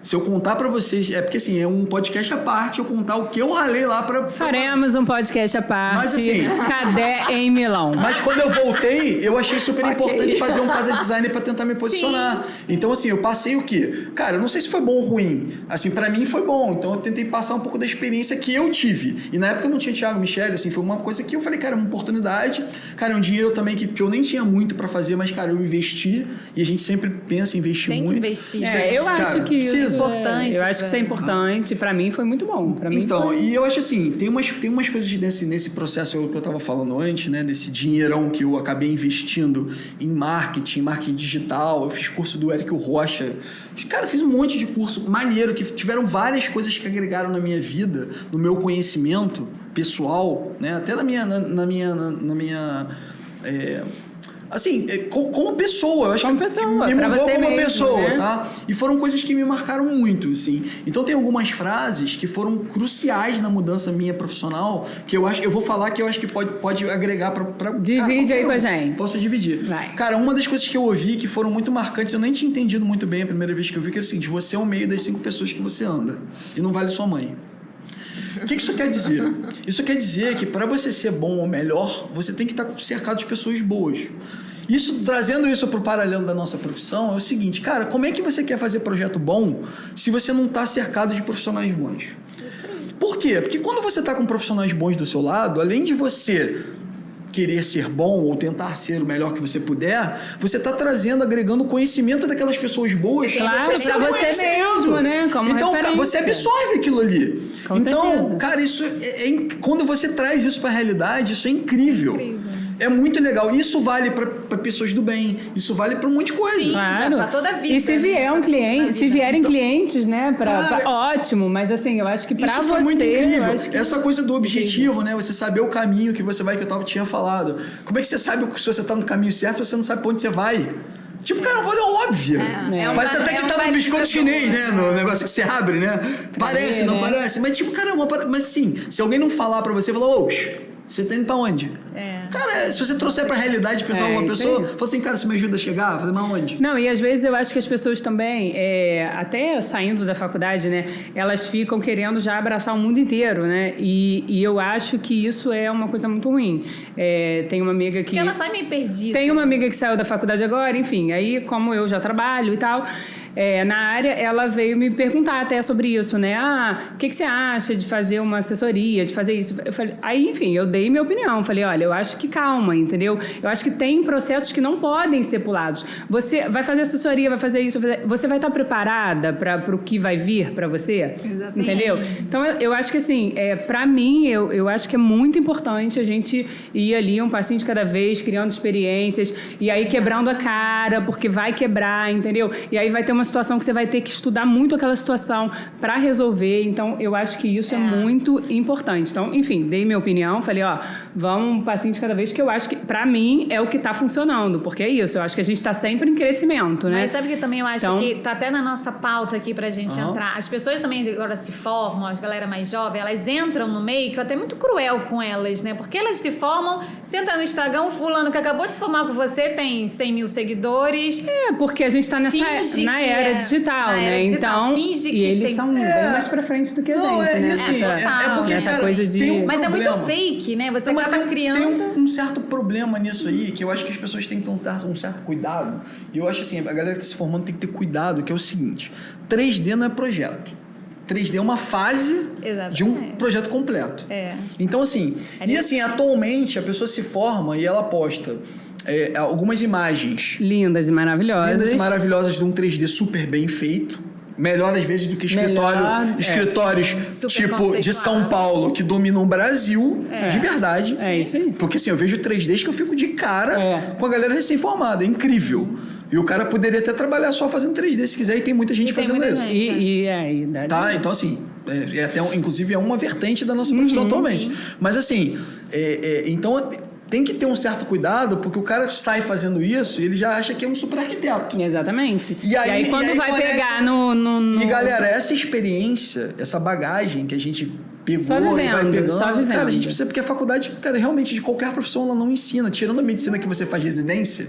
Se eu contar pra vocês, é porque assim, é um podcast à parte, eu contar o que eu ralei lá pra. Faremos um podcast à parte. Mas, assim- Cadê em Milão? Mas quando eu voltei, eu achei super importante fazer um casa design pra tentar me posicionar. Então, assim, eu passei o quê? Cara, eu não sei se foi bom ou ruim. Assim, pra mim foi bom. Então, eu tentei passar um pouco da experiência que eu tive. E na época eu não tinha Thiago Michele, assim, foi uma coisa que eu falei, cara, é uma oportunidade. Cara, é um dinheiro também que, que eu nem tinha muito pra fazer, mas, cara, eu investi. E a gente sempre pensa em investir Tem que muito. investir. Você- É, eu cara, acho que precisa. É Importante Eu acho que isso é importante. Pra mim foi muito bom. Pra mim Então, foi... e eu acho assim, tem umas, tem umas coisas nesse, nesse processo que eu tava falando antes, né? Desse dinheirão que eu acabei investindo em marketing, marketing digital. Eu fiz curso do Érico Rocha. Cara, fiz um monte de curso maneiro, que tiveram várias coisas que agregaram na minha vida, no meu conhecimento pessoal, né? Até na minha. Na, na minha. Na, na minha é, Assim, é, co- como pessoa, eu acho Como que pessoa, me mudou como mesmo, pessoa, né? tá? E foram coisas que me marcaram muito, assim. Então tem algumas frases que foram cruciais na mudança minha profissional, que eu acho, eu vou falar que eu acho que pode, pode agregar pra, pra Divide aí com a gente. Posso dividir. Vai. Cara, uma das coisas que eu ouvi que foram muito marcantes, eu nem tinha entendido muito bem a primeira vez que eu vi, que era o seguinte, você é o meio das cinco pessoas que você anda. E não vale sua mãe. O que que isso quer dizer? Isso quer dizer que para você ser bom ou melhor, você tem que estar cercado de pessoas boas. Isso, trazendo isso para o paralelo da nossa profissão, é o seguinte, cara, como é que você quer fazer projeto bom se você não está cercado de profissionais bons? Por quê? Porque quando você está com profissionais bons do seu lado, além de você querer ser bom ou tentar ser o melhor que você puder, você está trazendo, agregando conhecimento daquelas pessoas boas. Claro, pra você conhecimento. mesmo, né? Como então, cara, você referência. absorve aquilo ali. Com então, certeza. cara, isso é, é inc- quando você traz isso para a realidade, isso é incrível. É muito legal. Isso vale para pessoas do bem. Isso vale para um monte de coisa. Sim. Claro. pra toda a vida, E se vier né? um toda a cliente, se vierem Então- clientes, né, pra, Cara, pra- ótimo, mas assim, eu acho que pra Isso você. foi muito incrível. Essa coisa do objetivo, né? Você saber o caminho que você vai, que eu tava, tinha falado. Como é que você sabe se você tá no caminho certo se você não sabe pra onde você vai? Tipo, cara, uma coisa óbvia. É, é um Parece ba- até é que um tá no biscoito chinês, né? No negócio que você abre, né? Parece, ver, não né? parece. Mas, tipo, cara, é uma Mas sim, se alguém não falar pra você, falar, ô, você tá indo pra onde? É. Cara, se você trouxer pra realidade pensar É, uma pessoa, fala assim, cara, você me ajuda a chegar? Falei, mas onde? Não, e às vezes eu acho que as pessoas também, é, até saindo da faculdade, né, elas ficam querendo já abraçar o mundo inteiro, né? E, e eu acho que isso é uma coisa muito ruim. É, tem uma amiga que. Porque ela sai meio perdida. Tem uma amiga que saiu da faculdade agora, enfim, aí como eu já trabalho e tal, é, na área, ela veio me perguntar até sobre isso, né? Ah, o que, que você acha de fazer uma assessoria, de fazer isso? Eu falei, aí, enfim, eu dei minha opinião. Falei, olha, eu acho que calma, entendeu? Eu acho que tem processos que não podem ser pulados. Você vai fazer assessoria, vai fazer isso, vai fazer- você vai estar preparada para o que vai vir para você? Exatamente. Entendeu? Então, eu, acho que assim, é, para mim, eu, eu acho que é muito importante a gente ir ali um passinho de cada vez, criando experiências, e aí quebrando a cara, porque vai quebrar, entendeu? E aí vai ter uma situação que você vai ter que estudar muito aquela situação para resolver. Então, eu acho que isso é. muito importante. Então, enfim, dei minha opinião, falei, ó, vamos um passinho de cada vez, que eu acho que, para mim, é o que tá funcionando, porque é isso, eu acho que a gente tá sempre em crescimento, né? Mas sabe que também eu acho Então- que tá até na nossa pauta aqui pra gente entrar. As pessoas também agora se formam, as galera mais jovem, elas entram no meio que eu até muito cruel com elas, né? Porque elas se formam, senta no Instagram, fulano que acabou de se formar com você tem 100 mil seguidores. É, porque a gente está nessa na que era é- digital, na né? era digital. Então, e eles tem- são bem mais pra frente do que a Não, gente, é, né? assim, É, é, é porque, Essa cara, coisa de- um Mas é muito fake, né? Você Não, acaba tem, criando. Tem um, um certo problema nisso aí, que eu acho que as pessoas têm que ter um, certo cuidado. E eu acho assim, a galera que está se formando tem que ter cuidado, que é o seguinte: 3D não é projeto. 3D é uma fase de um Exatamente. projeto completo. É. Então, assim, É e assim, atualmente a pessoa se forma e ela posta é, algumas imagens Lindas e maravilhosas. lindas e maravilhosas de um 3D super bem feito. Melhor às vezes do que escritório, Melhor, é. escritórios Super tipo de. São Paulo que dominam o Brasil de verdade. É isso aí. Porque assim, eu vejo 3Ds que eu fico de cara É. com a galera recém-formada. É incrível. E o cara poderia até trabalhar só fazendo 3D se quiser, e tem muita gente tem fazendo muita isso. gente. E, é, e Tá? Então, assim, é, é até, inclusive, é uma vertente da nossa profissão atualmente. Mas, assim, é- é, então tem que ter um certo cuidado, porque o cara sai fazendo isso e ele já acha que é um super arquiteto. Exatamente. E aí- quando e aí vai conecta- pegar no, no, no- E, galera, essa experiência, essa bagagem que a gente pegou Só e vai vivendo, pegando, só vivendo. cara, a gente precisa, porque a faculdade, cara, realmente de qualquer profissão ela não ensina. Tirando a medicina que você faz residência,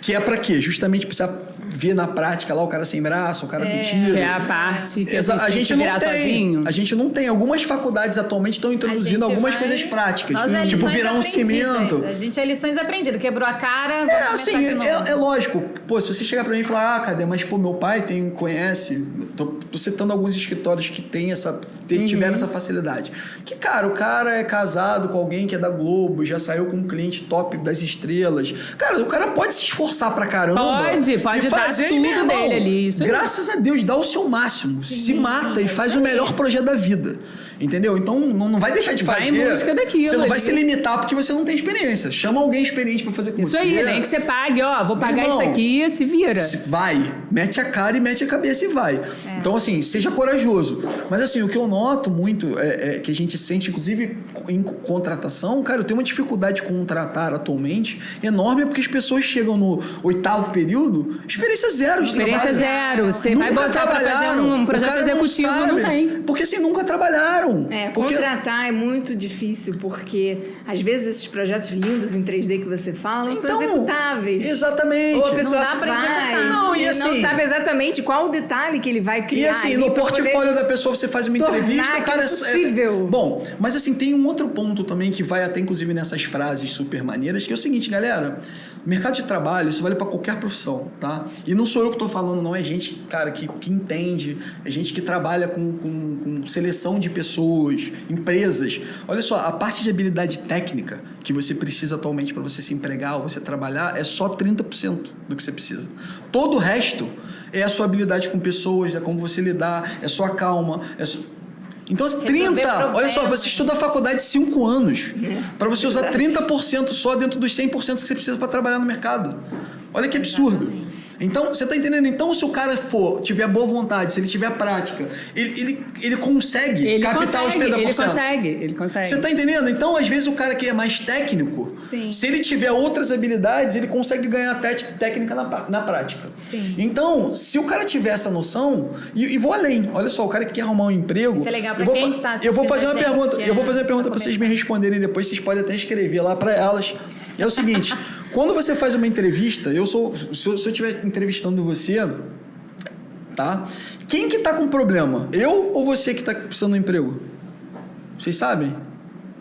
que é pra quê? Justamente precisar ver na prática lá o cara sem braço, o cara com tiro. que é a parte que Exa- a a gente gente tem que não tem. sozinho. A gente não tem. Algumas faculdades atualmente estão introduzindo A gente algumas vai- coisas práticas. Nós é tipo, virar um cimento. A gente é lições aprendidas. Quebrou a cara, É assim, é, é lógico. Pô, se você chegar pra mim e falar, ah, cadê? Mas, pô, meu pai tem, conhece. Tô, tô citando alguns escritórios que tem essa, tiveram essa facilidade. Que, cara, o cara é casado com alguém que é da Globo, já saiu com um cliente top das estrelas. Cara, o cara pode se esforçar pra caramba. Pode, pode e dar fazer, tudo meu irmão, dele ali, isso. Graças a Deus, dá o seu máximo. se mata e faz o melhor projeto da vida. Entendeu? Então não, não vai deixar de Vai em fazer. busca daquilo Você não vai ali. se limitar porque você não tem experiência. Chama alguém experiente pra fazer com Isso você. aí, nem que você pague, ó, vou pagar Irmão, isso aqui, se vira. vai, mete a cara e mete a cabeça e vai. É. Então, assim, seja corajoso. Mas, assim, o que eu noto muito é, é que a gente sente, inclusive, em contratação, cara, eu tenho uma dificuldade de contratar atualmente enorme porque as pessoas chegam no oitavo período, experiência zero de Experiência trabalho. zero. Você vai Nunca botar pra fazer trabalharam. um, um O projeto executivo, não, sabe. tem. Porque, assim, nunca trabalharam. É, porque... contratar é muito difícil, porque às vezes esses projetos lindos em 3D que você fala não são Então, executáveis. Exatamente. Ou a pessoa dá pra faz executar. Não, e e assim- não sabe exatamente qual o detalhe que ele vai criar. E assim, no portfólio poder- da pessoa você faz uma entrevista, o cara aquilo é- possível. Bom, mas assim, tem um outro ponto também que vai até inclusive nessas frases super maneiras, que é o seguinte, galera, mercado de trabalho, isso vale para qualquer profissão, tá? E não sou eu que tô falando, não, é gente, cara, que, que entende, é gente que trabalha com, com, com seleção de pessoas, empresas. Olha só, a parte de habilidade técnica que você precisa atualmente para você se empregar ou você trabalhar é só 30% do que você precisa. Todo o resto é a sua habilidade com pessoas, é como você lidar, é sua calma, é su- Então, Resolver 30, olha só, problemas. você estuda a faculdade 5 anos para você usar 30% só dentro dos 100% que você precisa para trabalhar no mercado. Olha que absurdo. Então, você tá entendendo? Então, se o cara for, tiver boa vontade, se ele tiver prática, ele, ele, ele consegue Ele captar os 30%. consegue, ele consegue, ele consegue. Você tá entendendo? Então, às vezes, o cara que é mais técnico, Sim. se ele tiver outras habilidades, ele consegue ganhar té- técnica na, na prática. Sim. Então, se o cara tiver essa noção, e, e vou além, olha só, o cara que quer arrumar um emprego. Isso é legal pra eu vou, quem tá Eu vou fazer uma pergunta, eu vou é- fazer uma pergunta pra vocês me responderem depois, vocês podem até escrever lá pra elas. É o seguinte, quando você faz uma entrevista, eu sou. Se eu, estiver entrevistando você, tá? Quem que tá com problema? Eu ou você que tá precisando de um emprego? Vocês sabem?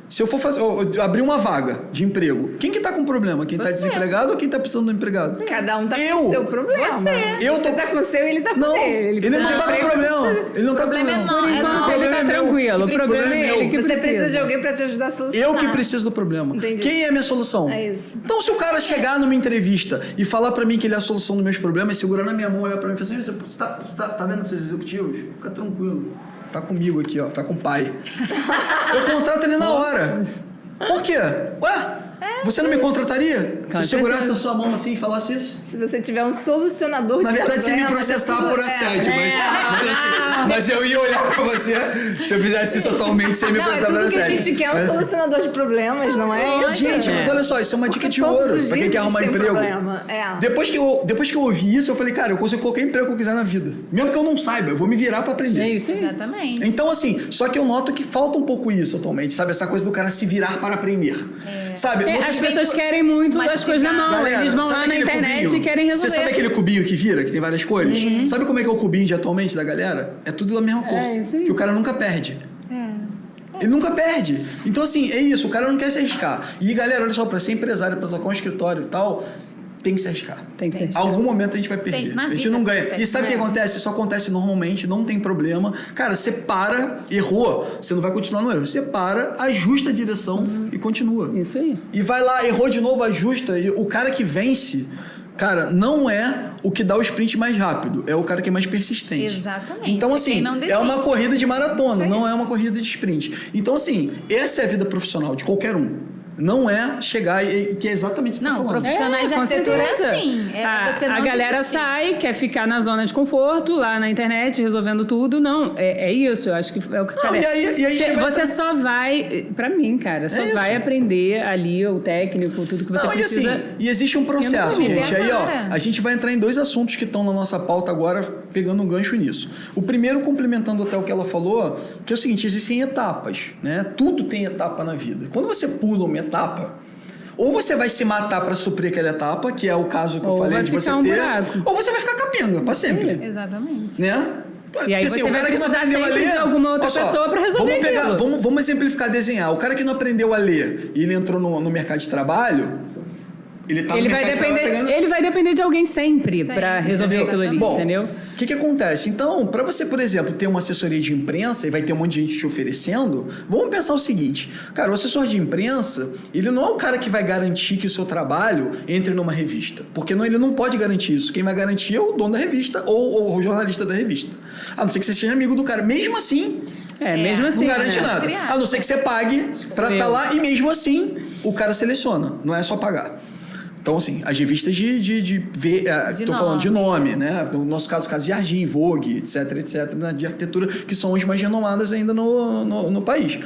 Se eu for fazer, eu- eu abrir uma vaga de emprego, quem que tá com problema? Quem tá Você. desempregado ou quem tá precisando de um empregado? Cada um tá Eu. com o seu problema. Você. Eu Você tô- tá com o seu e ele tá com Não, ele, precisa não de tá com problema. você precisa- Ele não tá com problema problema. não, Por é enquanto não. ele problema tá é meu. tranquilo. O problema é é ele que Você precisa. precisa de alguém pra te ajudar a solucionar. Eu que preciso do problema. Entendi. Quem é a minha solução? É isso. Então, se o cara chegar numa entrevista e falar pra mim que ele é a solução dos meus problemas, segurar na minha mão, olhar pra mim e falar assim: você tá, tá, tá vendo seus executivos? Fica tranquilo. Tá comigo aqui, ó. Tá com o pai. Eu contrato ele na hora. Por quê? Ué? Você não me contrataria? Com Se eu segurasse na sua mão assim e falasse isso? Se você tiver um solucionador Na de verdade, você me processar é por é. assédio, mas, mas, assim, mas eu ia olhar pra você se eu fizesse isso atualmente sem me Não, é processar por tudo que a assédio. gente quer é um Mas, assim, solucionador de problemas, não é? Olha, isso? Gente, mas É. olha só, isso é uma dica de ouro pra quem quer arrumar emprego. é. Depois que, eu, depois que eu ouvi isso, eu falei, cara, eu consigo qualquer emprego que eu quiser na vida. Mesmo que eu não saiba, eu vou me virar pra aprender. É isso aí. Exatamente. Então, assim, só que eu noto que falta um pouco isso atualmente, sabe? Essa coisa do cara se virar para aprender. Sabe? É, as pessoas querem muito Mastigar. as coisas na mão. Galera, Eles vão lá na internet cubinho? e querem resolver. Você sabe aquele cubinho que vira, que tem várias cores? Sabe como é que é o cubinho de atualmente da galera? É tudo da mesma cor. É. Que o cara nunca perde. Ele nunca perde. Então, assim, é isso. O cara não quer se arriscar. E, galera, olha só, pra ser empresário, pra tocar um escritório e tal, tem que se arriscar. Tem que ser. Algum momento a gente vai perder. Gente, na a gente não ganha. E sabe o que acontece? Isso acontece normalmente, não tem problema. Cara, você para, errou, você não vai continuar no erro. Você para, ajusta a direção e continua. Isso aí. E vai lá, errou de novo, ajusta. E o cara que vence, cara, não é o que dá o sprint mais rápido, é o cara que é mais persistente. Exatamente. Então, assim, é uma corrida de maratona, não é uma corrida de sprint. Então, assim, essa é a vida profissional de qualquer um. Não é chegar e, e que é exatamente Não, tá profissionais de com arquitetura é assim. É a, você não a galera desistir. sai, quer ficar na zona de conforto, lá na internet, resolvendo tudo. Não, é, é isso. Eu acho que é o que Não, cara e aí- e aí Cê- você vai- Você só vai, pra mim, cara, só É vai isso. aprender ali o técnico, tudo que você Não, e precisa. assim, e existe um processo, gente. Aí, ó, a gente vai entrar em dois assuntos que estão na nossa pauta agora, pegando um gancho nisso. O primeiro, complementando até o que ela falou, que é o seguinte: existem etapas, né? Tudo tem etapa na vida. Quando você pula uma etapa, ou você vai se matar para suprir aquela etapa, que é o caso que eu Ou falei vai de você um ter, buraco. ou você vai ficar capenga para sempre, Exatamente. né? E aí você vai precisar sempre de alguma outra só, pessoa pra resolver vamos pegar, vamos, vamos exemplificar desenhar. O cara que não aprendeu a ler e ele entrou no, no mercado de trabalho, ele tá Ele vai, depender, pegando- ele vai depender de alguém sempre, Sempre, pra resolver entendeu? aquilo ali, Bom, entendeu? o que, que acontece? Então, para você, por exemplo, ter uma assessoria de imprensa e vai ter um monte de gente te oferecendo, vamos pensar o seguinte: cara, o assessor de imprensa, ele não é o cara que vai garantir que o seu trabalho entre numa revista. Porque não, ele não pode garantir isso. Quem vai garantir é o dono da revista ou, ou o jornalista da revista. A não ser que você seja amigo do cara. Mesmo assim, É, É, mesmo não assim. não garante né? nada. A não ser que você pague pra estar lá e mesmo assim o cara seleciona. Não é só pagar. Então, assim, as revistas de, de, de ver. eh, De falando de nome. né? No nosso caso, Casa de Jardim, Vogue, etc, etc, né? de arquitetura, que são as mais renomadas ainda no, no, no país.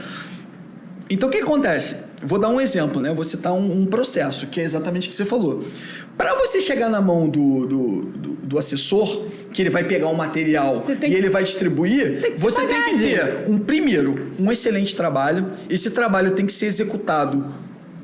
Então, o que acontece? Vou dar um exemplo, né? Vou citar um, um processo, que é exatamente o que você falou. Para você chegar na mão do, do, do, do assessor, que ele vai pegar um material e que- ele vai distribuir, tem você tem que ter um primeiro, um excelente trabalho. Esse trabalho tem que ser executado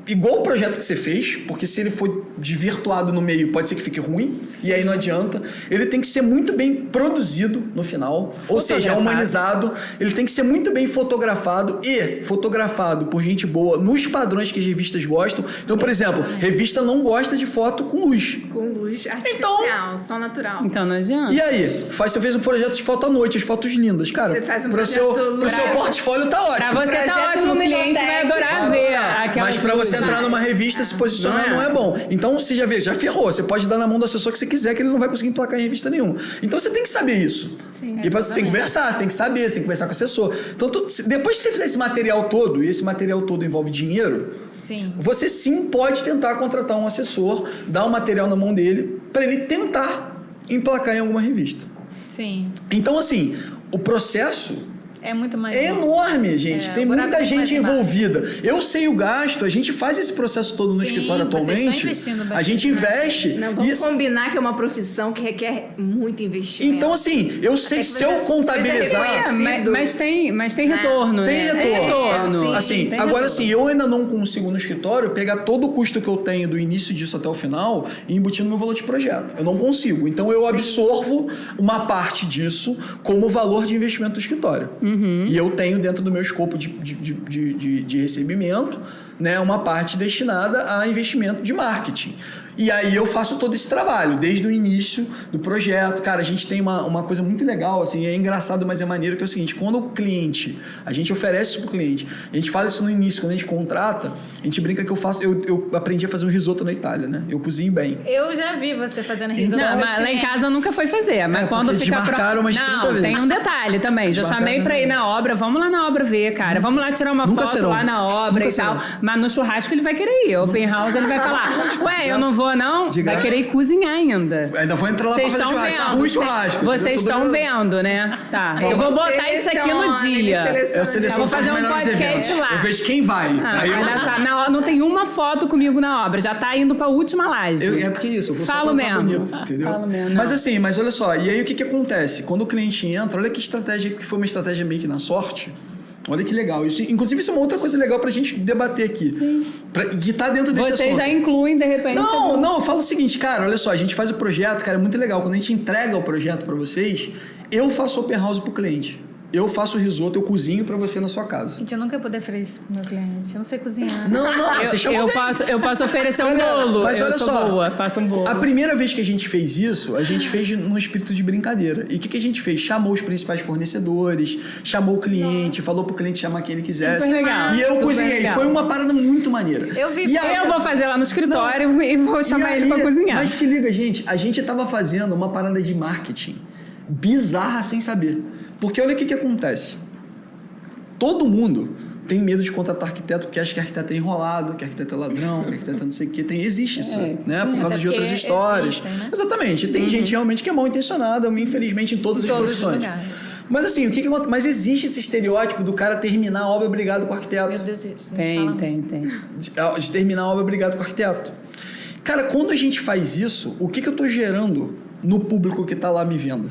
igual o projeto que você fez, porque se ele for desvirtuado no meio, pode ser que fique ruim, e aí não adianta. Ele tem que ser muito bem produzido no final, ou seja, humanizado. Ele tem que ser muito bem fotografado e fotografado por gente boa nos padrões que as revistas gostam. Então, por exemplo, revista não gosta de foto com luz. Com luz artificial, Então- só natural. Então não adianta. E aí, faz, você fez um projeto de foto à noite, as fotos lindas. Cara, Você faz um pro seu, projeto pro seu portfólio tá ótimo. Pra você tá Projeto ótimo, o cliente vai adorar Vai ver Mas pra você você entrar numa revista, se posicionar Não não é. é bom. Então você já vê, já ferrou. Você pode dar na mão do assessor que você quiser, que ele não vai conseguir emplacar em revista nenhuma. Então você tem que saber isso. e pra- você tem que conversar, você tem que saber, você tem que conversar com o assessor. Então, tu- depois que você fizer esse material todo, e esse material todo envolve dinheiro, Sim. você sim pode tentar contratar um assessor, dar o material na mão dele, para ele tentar emplacar em alguma revista. Sim. Então, assim, o processo É muito mais. é enorme, gente. É, Tem muita é gente mais envolvida. Eu sei o gasto, a gente faz esse processo todo no Sim, escritório vocês estão atualmente. investindo A gente né? investe. Não, vamos isso- combinar que é uma profissão que requer muito investimento. Então, assim, eu sei se eu contabilizar. É, mas, mas tem, mas tem retorno, Tem né? retorno. sim, assim, tem agora retorno. assim, eu ainda não consigo no escritório pegar todo o custo que eu tenho do início disso até o final e embutir no meu valor de projeto. Eu não consigo. Então eu absorvo uma parte disso como valor de investimento do escritório. Uhum. E eu tenho dentro do meu escopo de, de, de, de, de- de recebimento né, uma parte destinada a investimento de marketing. E aí eu faço todo esse trabalho, desde o início do projeto. Cara, a gente tem uma, uma coisa muito legal, assim, é engraçado, mas é maneiro, que é o seguinte, quando o cliente, a gente oferece isso pro cliente, a gente fala isso no início, quando a gente contrata, a gente brinca que eu faço, eu, eu aprendi a fazer um risoto na Itália, né? Eu cozinho bem. Eu já vi você fazendo risoto. Não, mas lá em casa eu nunca foi fazer. Mas É, quando fica desmarcaram umas 30 Não, vezes. tem um detalhe também. Já chamei pra ir na obra. Vamos lá na obra ver, cara. Vamos lá tirar uma Nunca foto serão. lá na obra Nunca e tal. serão. Mas no churrasco ele vai querer ir. Open house ele vai falar: Ué, eu não vou, não? De Vai querer ir cozinhar ainda. Ainda vou entrar lá Vocês pra fazer estão churrasco. Tá vendo. ruim o Vocês- churrasco. Vocês estão do- vendo, né? Tá. Eu vou botar isso aqui no dia. Eu seleciono Eu vou fazer um podcast eventos. lá. Eu vejo quem vai. Ah, Aí eu- olha só, na- não tem uma foto comigo na obra, já tá indo pra última laje. Eu- é porque isso, eu vou Falo só mesmo. bonito, entendeu? Falo mesmo, Mas não. assim, mas olha só, e aí o que que acontece? Quando o cliente entra, olha que estratégia, que foi uma estratégia meio que na sorte. Olha que legal. Isso, inclusive, isso é uma outra coisa legal pra gente debater aqui. Sim. Pra, que tá dentro desse Vocês assunto. já incluem, de repente. Não, não, eu falo o seguinte, cara, olha só, a gente faz o projeto, cara, é muito legal. Quando a gente entrega o projeto pra vocês, eu faço open house pro cliente. Eu faço o risoto, eu cozinho pra você na sua casa. Gente, eu nunca ia poder oferecer isso pro meu cliente. Eu não sei cozinhar. Não, não, Eu, você chama eu posso, eu posso oferecer um Galera, bolo. Mas eu olha sou só, boa, faço um bolo. A primeira vez que a gente fez isso, a gente fez num espírito de brincadeira. E o que, que a gente fez? Chamou os principais fornecedores, chamou o cliente, falou pro cliente chamar quem ele quisesse. Super legal, E eu super cozinhei. legal. Foi uma parada muito maneira. Eu vi- E aí- Eu vou fazer lá no escritório e vou chamar e ele aí- pra cozinhar. Mas se liga, gente, a gente tava fazendo uma parada de marketing bizarra sem saber. Porque olha o que, que acontece. Todo mundo tem medo de contratar arquiteto porque acha que arquiteto é enrolado, que arquiteto é ladrão, que arquiteto é não sei o quê. Tem, existe isso, É. né? Por causa Até de outras histórias. existem, né? Exatamente. Tem gente realmente que é mal intencionada, infelizmente, em todas Em as profissões. Mas assim, o que, que acontece? Mas existe esse estereótipo do cara terminar a obra obrigado com o arquiteto Meu Deus, Tem, fala tem, tem. de, de terminar a obra obrigado com o arquiteto. Cara, quando a gente faz isso, o que, que eu tô gerando no público que tá lá me vendo?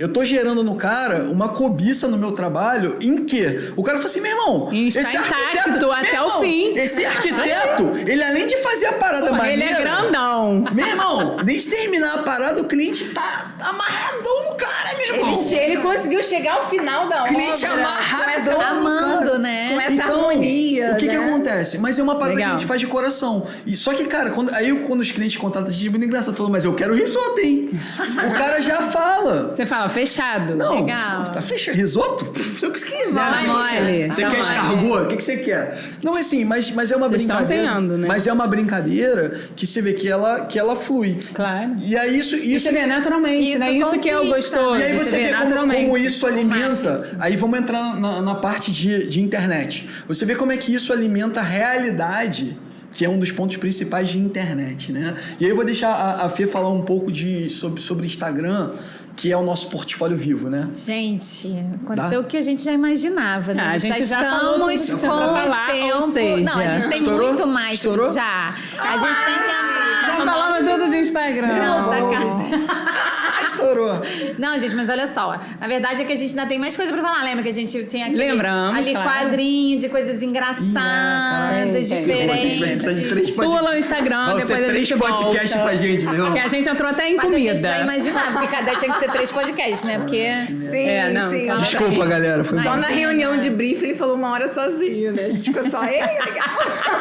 Eu tô gerando no cara uma cobiça no meu trabalho em que o cara fala assim, meu irmão, estar esse arquiteto, até o irmão, fim. Esse arquiteto, ele além de fazer a parada Pô, maneira... ele é grandão. Meu irmão, desde terminar a parada, o cliente tá amarradão no cara, meu irmão. Ele, che- ele conseguiu chegar ao final da obra. Cliente amarradão amando, cara. né? com essa Então, harmonia. O que, que né? acontece? Mas é uma parada Legal. que a gente faz de coração. E só que, cara, quando, aí quando os clientes contratam, a gente é muito engraçado. Falou, mas eu quero risoto, hein? o cara já fala. Você fala, fechado. Não, Legal. tá fechado. Risoto? Se eu quiser. Já mole. Você quer escargot? O que, que você quer? Não, é assim, mas, mas é uma Vocês estão brincadeira. vendo, né? Mas é uma brincadeira que você vê que ela, que ela flui. Claro. E aí isso... E isso você vê naturalmente, Isso né? Isso que é o gostoso. e aí você vê como, naturalmente. como isso alimenta. Aí vamos entrar na, na parte de, de internet. Você vê como é que isso alimenta a realidade, que é um dos pontos principais de internet, né? E aí eu vou deixar a, a Fê falar um pouco de, sobre, sobre Instagram, que é o nosso portfólio vivo, né? Gente, aconteceu o que a gente já imaginava, né? Ah, a gente já estamos falou tudo que com pra o falar, tempo. ou seja- Não, a gente tem Estourou? muito mais Estourou? já. A gente tem que Já falava tudo de Instagram. Não, da casa. Estourou! Não, gente, mas olha só. A verdade é que a gente ainda tem mais coisa pra falar. Lembra que a gente tinha aquele Lembramos, ali claro. quadrinho de coisas engraçadas, Tem, tem. Pô, a gente vai precisar de três diferentes. pod- Pula o Instagram, Vai depois ser a três gente podcasts volta. pra gente, meu. Que a gente entrou até em Mas a gente já comida. imaginava, porque cada tinha que ser três podcasts, né? Porque. Sim, É, não, sim. Desculpa, galera. Foi Só na reunião de briefing ele falou uma hora sozinho, né? A gente ficou só. Ei, legal.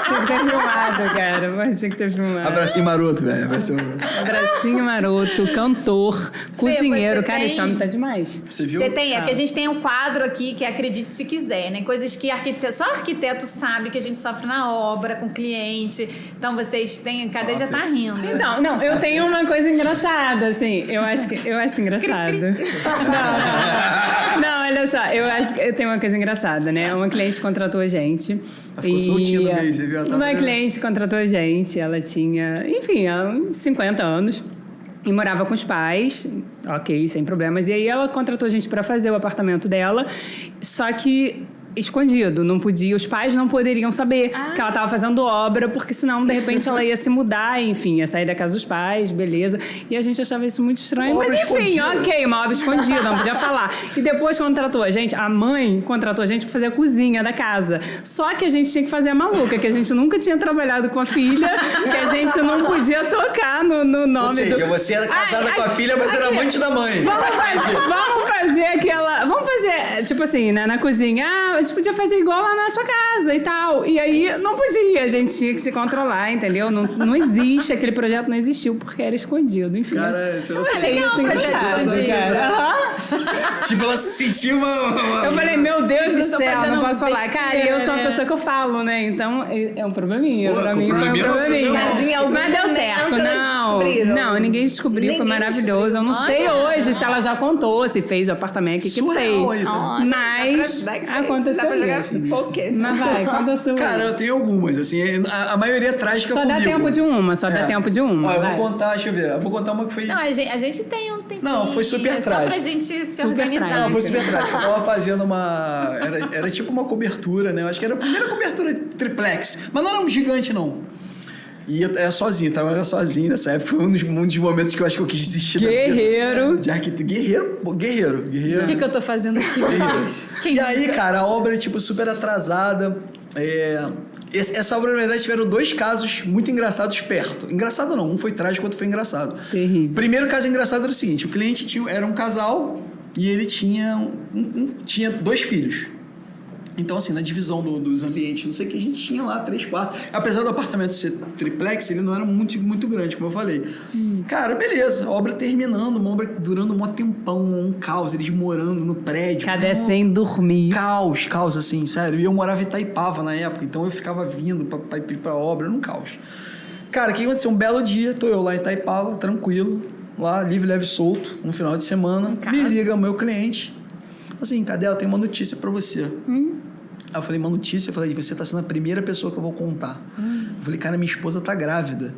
Tinha que ter filmado, cara. Mas tinha que ter filmado. Abracinho maroto, velho. Abracinho maroto. Abracinho maroto, cantor, Cozinheiro, cara, tem- esse homem tá demais. Você viu? Você tem, é Ah. que a gente tem um quadro aqui que é acredite se quiser, né? Coisas que arquiteto, só arquiteto sabe que a gente sofre na obra, com cliente. Então vocês têm. Cadê já tá rindo? Não, não, eu tenho uma coisa engraçada, assim. Eu acho que eu acho engraçado. Não, não. Não, olha só, eu acho que eu tenho uma coisa engraçada, né? Uma cliente contratou a gente. Ela ficou soltinha no você viu? Uma cliente contratou a gente, ela tinha, enfim, há uns 50 anos. E morava com os pais, ok, sem problemas. E aí ela contratou a gente para fazer o apartamento dela, só que escondido, não podia, os pais não poderiam saber que ela estava fazendo obra, porque senão de repente ela ia se mudar, enfim, ia sair da casa dos pais, beleza. E a gente achava isso muito estranho, Uma mas obra enfim, escondida. ok, uma obra escondida, não podia falar. E depois contratou a gente, a mãe contratou a gente para fazer a cozinha da casa. Só que a gente tinha que fazer a maluca, que a gente nunca tinha trabalhado com a filha, que a gente não podia tocar no, no nome Ou seja, do... você era casada Ai, com a ai, filha, mas era aqui. amante da mãe. Vamos fazer, vamos fazer aquela. Vamos fazer, tipo assim, né, na cozinha. Ah, a gente podia fazer igual lá na sua casa e tal. E aí não podia, a gente tinha que se controlar, entendeu? Não, não existe, aquele projeto não existiu porque era escondido, enfim. Cara, eu você- achei legal isso o projeto engraçado, escondido. cara. Tipo, ela se sentiu uma. uma- Eu falei, meu Deus do Tipo, tô céu, não posso falar. besteira, Cara, e eu sou uma né? pessoa que eu falo, né? Então é é um probleminha. Pô, pra mim foi um probleminha, mas deu certo, não. Descobriram. Não, ninguém descobriu, foi Ninguém maravilhoso. Eu não sei hoje se ela já contou, se fez o apartamento, o que, que Surreal fez. tá? Mas Dá pra- dá aconteceu jogar isso. poker. Mas vai, conta a sua. Cara, eu tenho algumas, assim, a, a maioria é trágica só comigo. dá tempo de uma, só dá É. tempo de uma. Ó, eu vou contar, deixa eu ver. Eu vou contar uma que foi. Não, a gente, a gente tem um tempinho. Não, foi super Só pra trágico. gente se Super organizar. trágico. Não, foi super prática. Eu tava fazendo uma. Era, era tipo uma cobertura, né? Eu acho que era a primeira cobertura triplex. Mas não era um gigante, não. E eu era sozinho, trabalhava sozinho nessa época. Foi um dos, um dos momentos que eu acho que eu quis desistir da vida. Guerreiro. De arquiteto. Guerreiro, guerreiro, guerreiro. O que, que eu tô fazendo aqui? E aí, nunca? cara, a obra é, tipo, super atrasada. É, Essa obra, na verdade, tiveram dois casos muito engraçados perto. Engraçado não, um foi trágico, outro foi engraçado. Terrível. Primeiro caso engraçado era o seguinte: o cliente tinha, era um casal e ele tinha, um- um- tinha dois filhos. Então, assim, na divisão do- dos ambientes, não sei o que, a gente tinha lá três quartos. Apesar do apartamento ser triplex, ele não era muito, muito grande, como eu falei. Cara, beleza, obra terminando, uma obra durando um tempão, um caos, eles morando no prédio. Cadê sem dormir? Caos, caos, assim, sério. E eu morava em Itaipava na época, então eu ficava vindo pra, pra, ir pra obra, num caos. Cara, o que aconteceu? Um belo dia, tô eu lá em Itaipava, tranquilo, lá, livre, leve, solto, um final de semana. Me liga o meu cliente, assim, cadê? Eu tenho uma notícia pra você. Aí eu falei, uma notícia? Eu falei, você tá sendo a primeira pessoa que eu vou contar. Eu falei, cara, minha esposa tá grávida.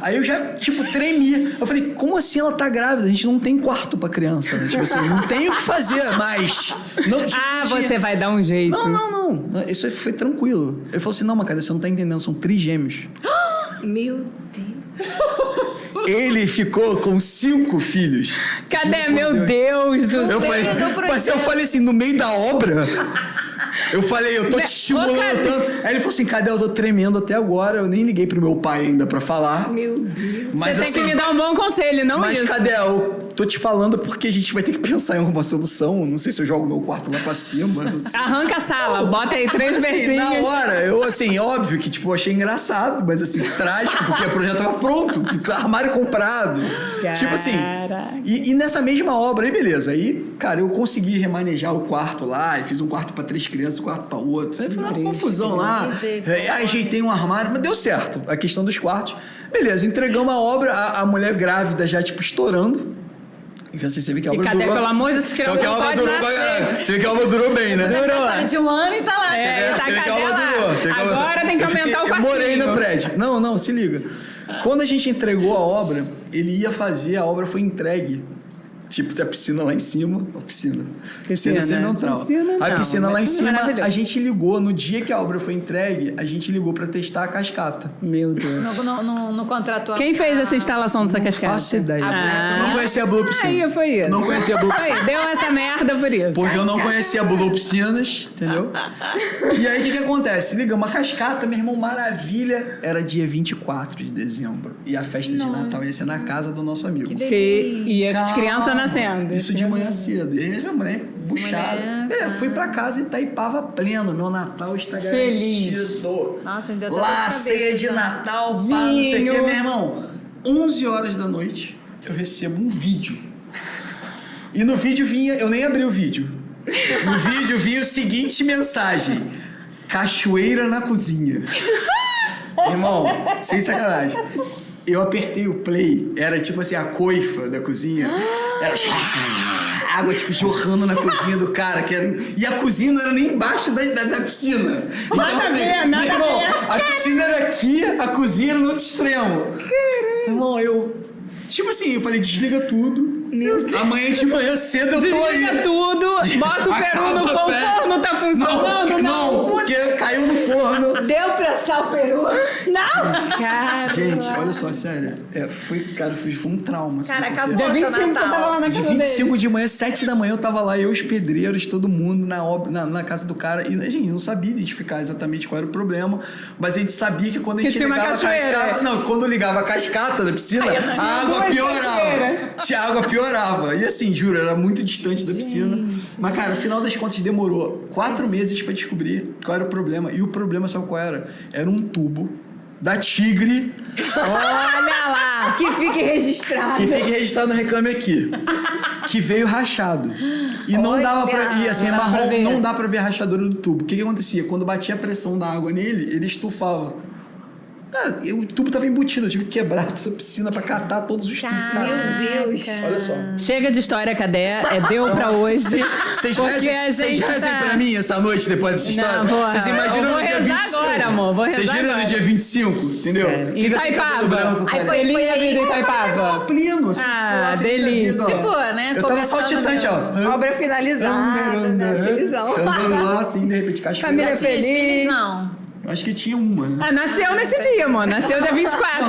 Aí eu já, tipo, tremi. Eu falei, como assim ela tá grávida? A gente não tem quarto pra criança, né? Tipo assim, não tem o que fazer, mas... Não, tipo, Ah, tinha- você vai dar um jeito. Não, não, não. Isso aí foi tranquilo. Ele falou assim, não, mas cara, você não tá entendendo, são trigêmeos. Meu Deus. Ele ficou com cinco filhos. Cadê, por meu Deus do Eu céu? falei, do projeto. mas eu falei assim, no meio da obra. Eu falei, eu tô Né? te estimulando Ô, cadê? tanto. Aí ele falou assim, cadê? Eu tô tremendo até agora. Eu nem liguei pro meu pai ainda pra falar. Meu Deus. Mas você tem assim, que me dar um bom conselho, não mas isso. cadê? Eu tô te falando porque a gente vai ter que pensar em alguma solução. Não sei se eu jogo meu quarto lá pra cima. Arranca a sala, bota aí três Assim, versinhos. na hora, eu assim, óbvio que tipo, eu achei engraçado, mas assim, trágico, porque o projeto tava pronto, armário comprado. Tipo assim. Caraca. E, e nessa mesma obra, aí beleza. Aí, cara, eu consegui remanejar o quarto lá, e fiz um quarto pra três crianças, quarto pra outro. Aí foi uma triste, confusão lá. dizer, Aí ajeitei um armário, mas deu certo. A questão dos quartos. Beleza, entregamos a obra, a, a mulher grávida já, tipo, estourando. Já sei, você vê que a E obra cadê, durou. pelo amor de Deus, que Só que a obra durou. Você vê que a obra durou bem, né? Durou. De um ano e tá lá. É, Você tá, vê que a obra durou, você vê Agora tem que aumentar o Eu morei quartinho. no prédio. Não, não, se liga. Quando a gente entregou a obra, ele ia fazer, a obra foi entregue. Tipo, tem a piscina lá em cima. A piscina. Piscina. central. Piscina a não, piscina lá em mas cima, a gente ligou. No dia que a obra foi entregue, a gente ligou pra testar a cascata. Meu Deus. No, no, no, no contrato. Quem fez essa instalação dessa Não cascata? faço ideia. Ah. eu não conhecia a Blue Piscina. Aí foi isso. Não conhecia a Blue Aí, Piscina. deu essa merda por isso. Porque eu não conhecia a Blue Piscinas, entendeu? E aí o que, que acontece? Liga, uma cascata, meu irmão, maravilha. Era dia 24 de dezembro. E a festa de Natal ia ser na casa do nosso amigo. Se, e as Calma. Isso de manhã cedo. E aí minha mulher buchada. Mulher, É, fui pra casa e Itaipava pleno. Meu Natal está Feliz. garantido. Nossa, ainda Lá, ceia de já. Natal, pá, não sei o que, Vinho. meu irmão. 11 horas da noite, eu recebo um vídeo E no vídeo vinha, eu nem abri o vídeo. No vídeo vinha a seguinte mensagem: Cachoeira na cozinha. Irmão, sem sacanagem. Eu apertei o play, era tipo assim, a coifa da cozinha. Era água tipo jorrando na cozinha do cara. Que era, e a cozinha não era nem embaixo da, da, da piscina. Então, Nada a ver, nada meu irmão, a a piscina era aqui, a cozinha era no outro extremo. Irmão, eu. Tipo assim, eu falei, desliga tudo. Meu Deus. Amanhã de manhã cedo eu tô aí. Desliga tudo, bota o peru no fogo, o forno tá funcionando, não, não, porque caiu no forno. Deu pra assar o peru? Não! Cara, Gente, olha só, sério. É, foi, cara, foi, foi um trauma. assim, Cara, acabou. dia Nossa, 25 você tava lá na De casa dele. 25 de manhã, 7 da manhã, eu tava lá, eu, os pedreiros, todo mundo na, obra, na, na casa do cara. E a gente não sabia identificar exatamente qual era o problema, mas a gente sabia que quando a gente ligava a cascata. Não, quando ligava a cascata da piscina, a água piorava. Tinha água piorava. E assim, juro, era muito distante da piscina. Mas, cara, no final das contas, demorou quatro meses pra descobrir qual era o problema. E o problema, sabe qual era? Era um tubo da Tigre Olha lá! Que fique registrado. que fique registrado no Reclame Aqui. Que veio rachado. E não dava pra. E assim, é Não dá marrom, ver. não dá pra ver a rachadura do tubo. O que, que acontecia? Quando batia a pressão da água nele, ele estufava. Cara, eu- o tubo tava embutido, eu tive que quebrar toda a piscina pra catar todos os tubos. Meu Deus. Olha só. Chega de história, cadê? É deu pra hoje. Vocês rezem, vocês rezem tá- pra mim essa noite depois dessa história? Vocês imaginam eu vou no dia rezar 25? agora, amor, vou Vocês rezar viram no dia 25, entendeu? É, em Itaipava. branco, Aí foi- Feliz foi aí. vida em Eu tava Itaipava. primo, assim, Ah, tipo, delícia. Tipo, né, Eu tava saltitante, ó. Obra finalizada, né? Andando lá, assim, de repente, cachoeira. Família feliz. não. Acho que tinha uma, né? Ah, nasceu nesse dia, amor. Nasceu dia 24.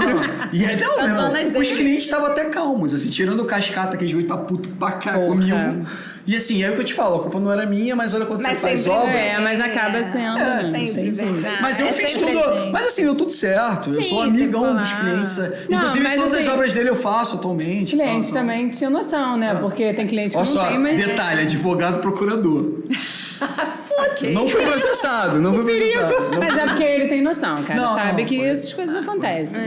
E aí, não, meu irmão, falando os clientes estavam até calmos, assim, tirando o cascata, que a gente tá puto pra cá comigo. E assim, é o que eu te falo, a culpa não era minha, mas olha quando Mas você faz obra. É, mas acaba sendo. É, né? sempre verdade. Mas eu É fiz tudo. gente. Mas assim, deu tudo certo. eu Sim, sou você amigão dos clientes. Não, Inclusive, mas todas as assim, obras dele eu faço atualmente. Cliente tal, tal. também tinha noção, né? Porque tem cliente que Olha não só, tem, mas. detalhe, advogado procurador. Não fui processado, não fui processado. Não Mas é porque ele tem noção, cara. Não, sabe não, que foi- essas coisas acontecem.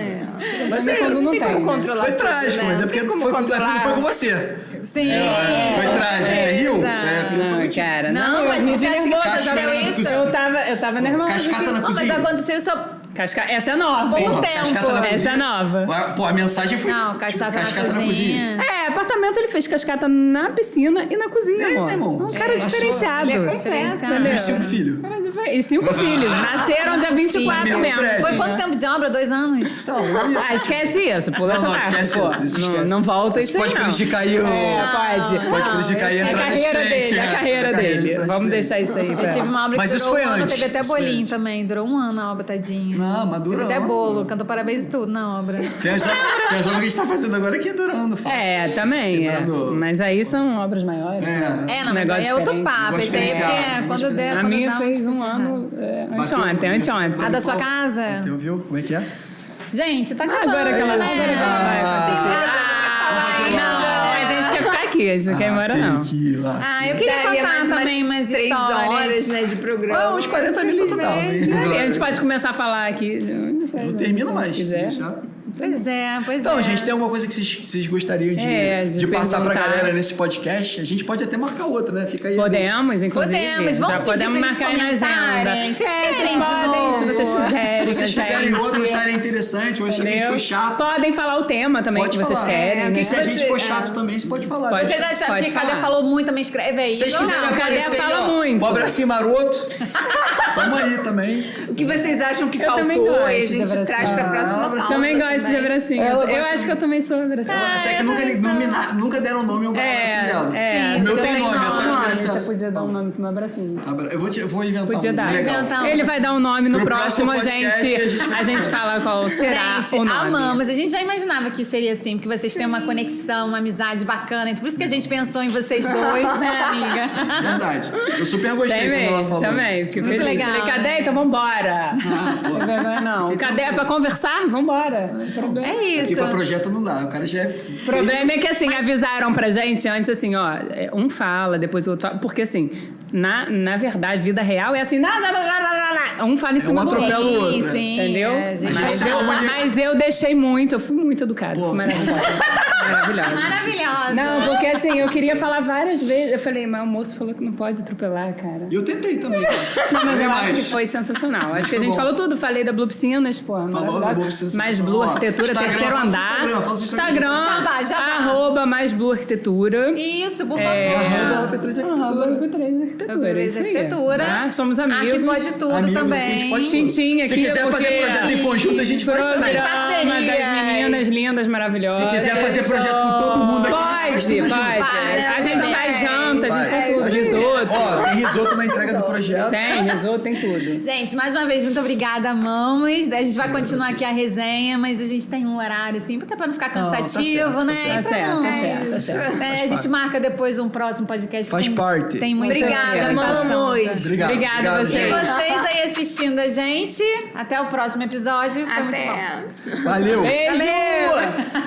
Mas Também é quando não tem como tem. né? Foi trágico, né? mas é Não porque tem foi, como é não foi com você. Sim. É, foi trágico. Você riu? É, não foi Não, cara. Não, eu mas me que nervosa, cozinha. Eu tava, eu tava nervosa. Cascata na Não, mas cozinha. aconteceu só Casca... Essa é nova. Bom hein? tempo. Cascata na Essa cozinha. é nova. Pô, a mensagem foi. Não, tipo, cascata, cascata na cozinha. É, apartamento ele fez cascata na piscina e na cozinha, É, amor. meu irmão. Um cara É, diferenciado. ele é Diferenciado. E cinco filhos. Cara diferente. E cinco filhos. Nasceram dia 24 Filho. mesmo. Prédio. Foi quanto tempo de obra? Dois anos? Saúde. Ah, esquece isso. Pula Não, essa não, parte. esquece pô. isso, isso não, esquece. não volta Isso isso pode prejudicar aí o- É, pode. Pode prejudicar aí a é de carreira dele, né? a carreira A carreira dele. de Vamos deixar isso aí. Eu tive uma obra Mas que isso durou foi um ano, antes, teve até bolinho também. Durou um ano a obra, tadinha. Não, mas Teve dura até bolo, cantou parabéns e tudo na obra. Tem as, tem obras que a gente tá fazendo agora que é durando, fácil. É, também. É. Mas aí são obras maiores. É. né? É, não, Um mas negócio aí é outro papo. Esse aí é negócio quando der, A minha fez um ano é, anteontem, anteontem. A da sua casa? Você ouviu? Como é que é? Gente, tá acabando, agora que ela, agora que ela vai. Ah, não, aqui, a gente não quer ir embora, não. que ir lá. Ah, eu queria Daria contar mais umas também umas três histórias. horas, né, de programa. Ah, uns 40 minutos hein? A gente pode começar a falar aqui. Eu termino mais, se quiser. deixar. Pois é, pois Então, é. gente, tem alguma coisa que vocês, vocês gostariam de, É, de de passar pra galera nesse podcast? A gente pode até marcar outro, né? Fica aí. Podemos, inclusive. Podemos, vamos podemos marcar na agenda. Vocês é, querem vocês de podem, se vocês quiserem. Se vocês fizerem outro, acharem interessante, ou acharem que a gente foi chato, Podem falar o tema também pode que vocês falar. querem. E né? se a gente for é. chato também, você pode falar. Pode. Vocês acharam Pode que Cadê falou muito, também escreve aí. Vocês quiserem não, Cadê fala ó, muito. o abracinho maroto, tamo aí também. O que vocês acham que Eu também faltou e a gente traz pra próxima pauta Também gosto de também. abracinho. Ela Eu acho que eu também sou abracinho. Ela só que nunca, nomina- nunca deram nome ao abracinho dela. é. o meu tem nome, é só a diferença. Você podia dar um nome pro meu abracinho. Abra- Eu vou, te- eu vou inventar Podia um. dar. Legal. Inventar. Ele vai dar um nome no Pro próximo, próximo podcast, gente, a gente a gente fala qual será Gente, o nome. amamos. A gente já imaginava que seria assim, porque vocês têm uma conexão, uma amizade bacana. Então, por isso que a gente pensou em vocês dois, né, amiga? Verdade. Eu super gostei Tem quando ela falou. também. Fiquei Muito feliz. legal, Falei, cadê? Então vambora. Ah. Não não. Fiquei Cadê? É pra conversar? Vambora. Problema. É Aqui isso. pra projeto não dá. O cara já é. O problema é que, assim, avisaram pra gente antes, assim, ó, é, um fala, depois o outro fala. Porque, assim, na, na verdade, vida real é assim, lá, lá, lá, um fala em cima um do outro. Sim, sim. Entendeu? É, mas, Mas eu, mas eu deixei muito, eu fui muito educada. Pô, fui maravilhosa. Maravilhosa. Não, porque assim, eu queria falar várias vezes. Eu falei, mas o moço falou que não pode atropelar, cara. E eu tentei também. cara. Não, mas eu acho mais. que foi sensacional. Acho que a gente bom. falou tudo. Falei da Blue Piscinas, pô. Falou da. Blue Piscinas, Mais Blue Arquitetura, Instagram, terceiro andar. Instagram, fala do Instagram. Jabá, jabá. Arroba mais Blue Arquitetura. Isso, por É, favor. Arroba P3 Arroba Arquitetura. P3 Arquitetura. P3 isso aí. Arquitetura. Somos amigos. Aqui pode tudo Amigo, também. a gente pode Tintim Se aqui, quiser fazer projeto em conjunto, a gente faz também. Parcerias. das meninas lindas, maravilhosas. Se quiser fazer projeto com todo mundo aqui, a gente Pode, pode. A gente vai. faz janta, a gente Vai. faz tudo. A gente- Risoto. Ó, tem risoto na entrega do projeto. Tem, risoto, tem tudo. Gente, mais uma vez, muito obrigada, mamas. A gente vai continuar aqui a resenha, mas a gente tem um horário, assim, até pra não ficar tá cansativo, certo, tá né? certo. E Tá pra certo, não- tá certo, tá certo. É, a gente marca depois um próximo podcast. que Faz tem, parte. Tem muita Obrigada, assunto. Obrigado. Obrigada a E vocês. vocês aí assistindo a gente. Até o próximo episódio. Foi muito bom. Até. Valeu. Beijo! Valeu!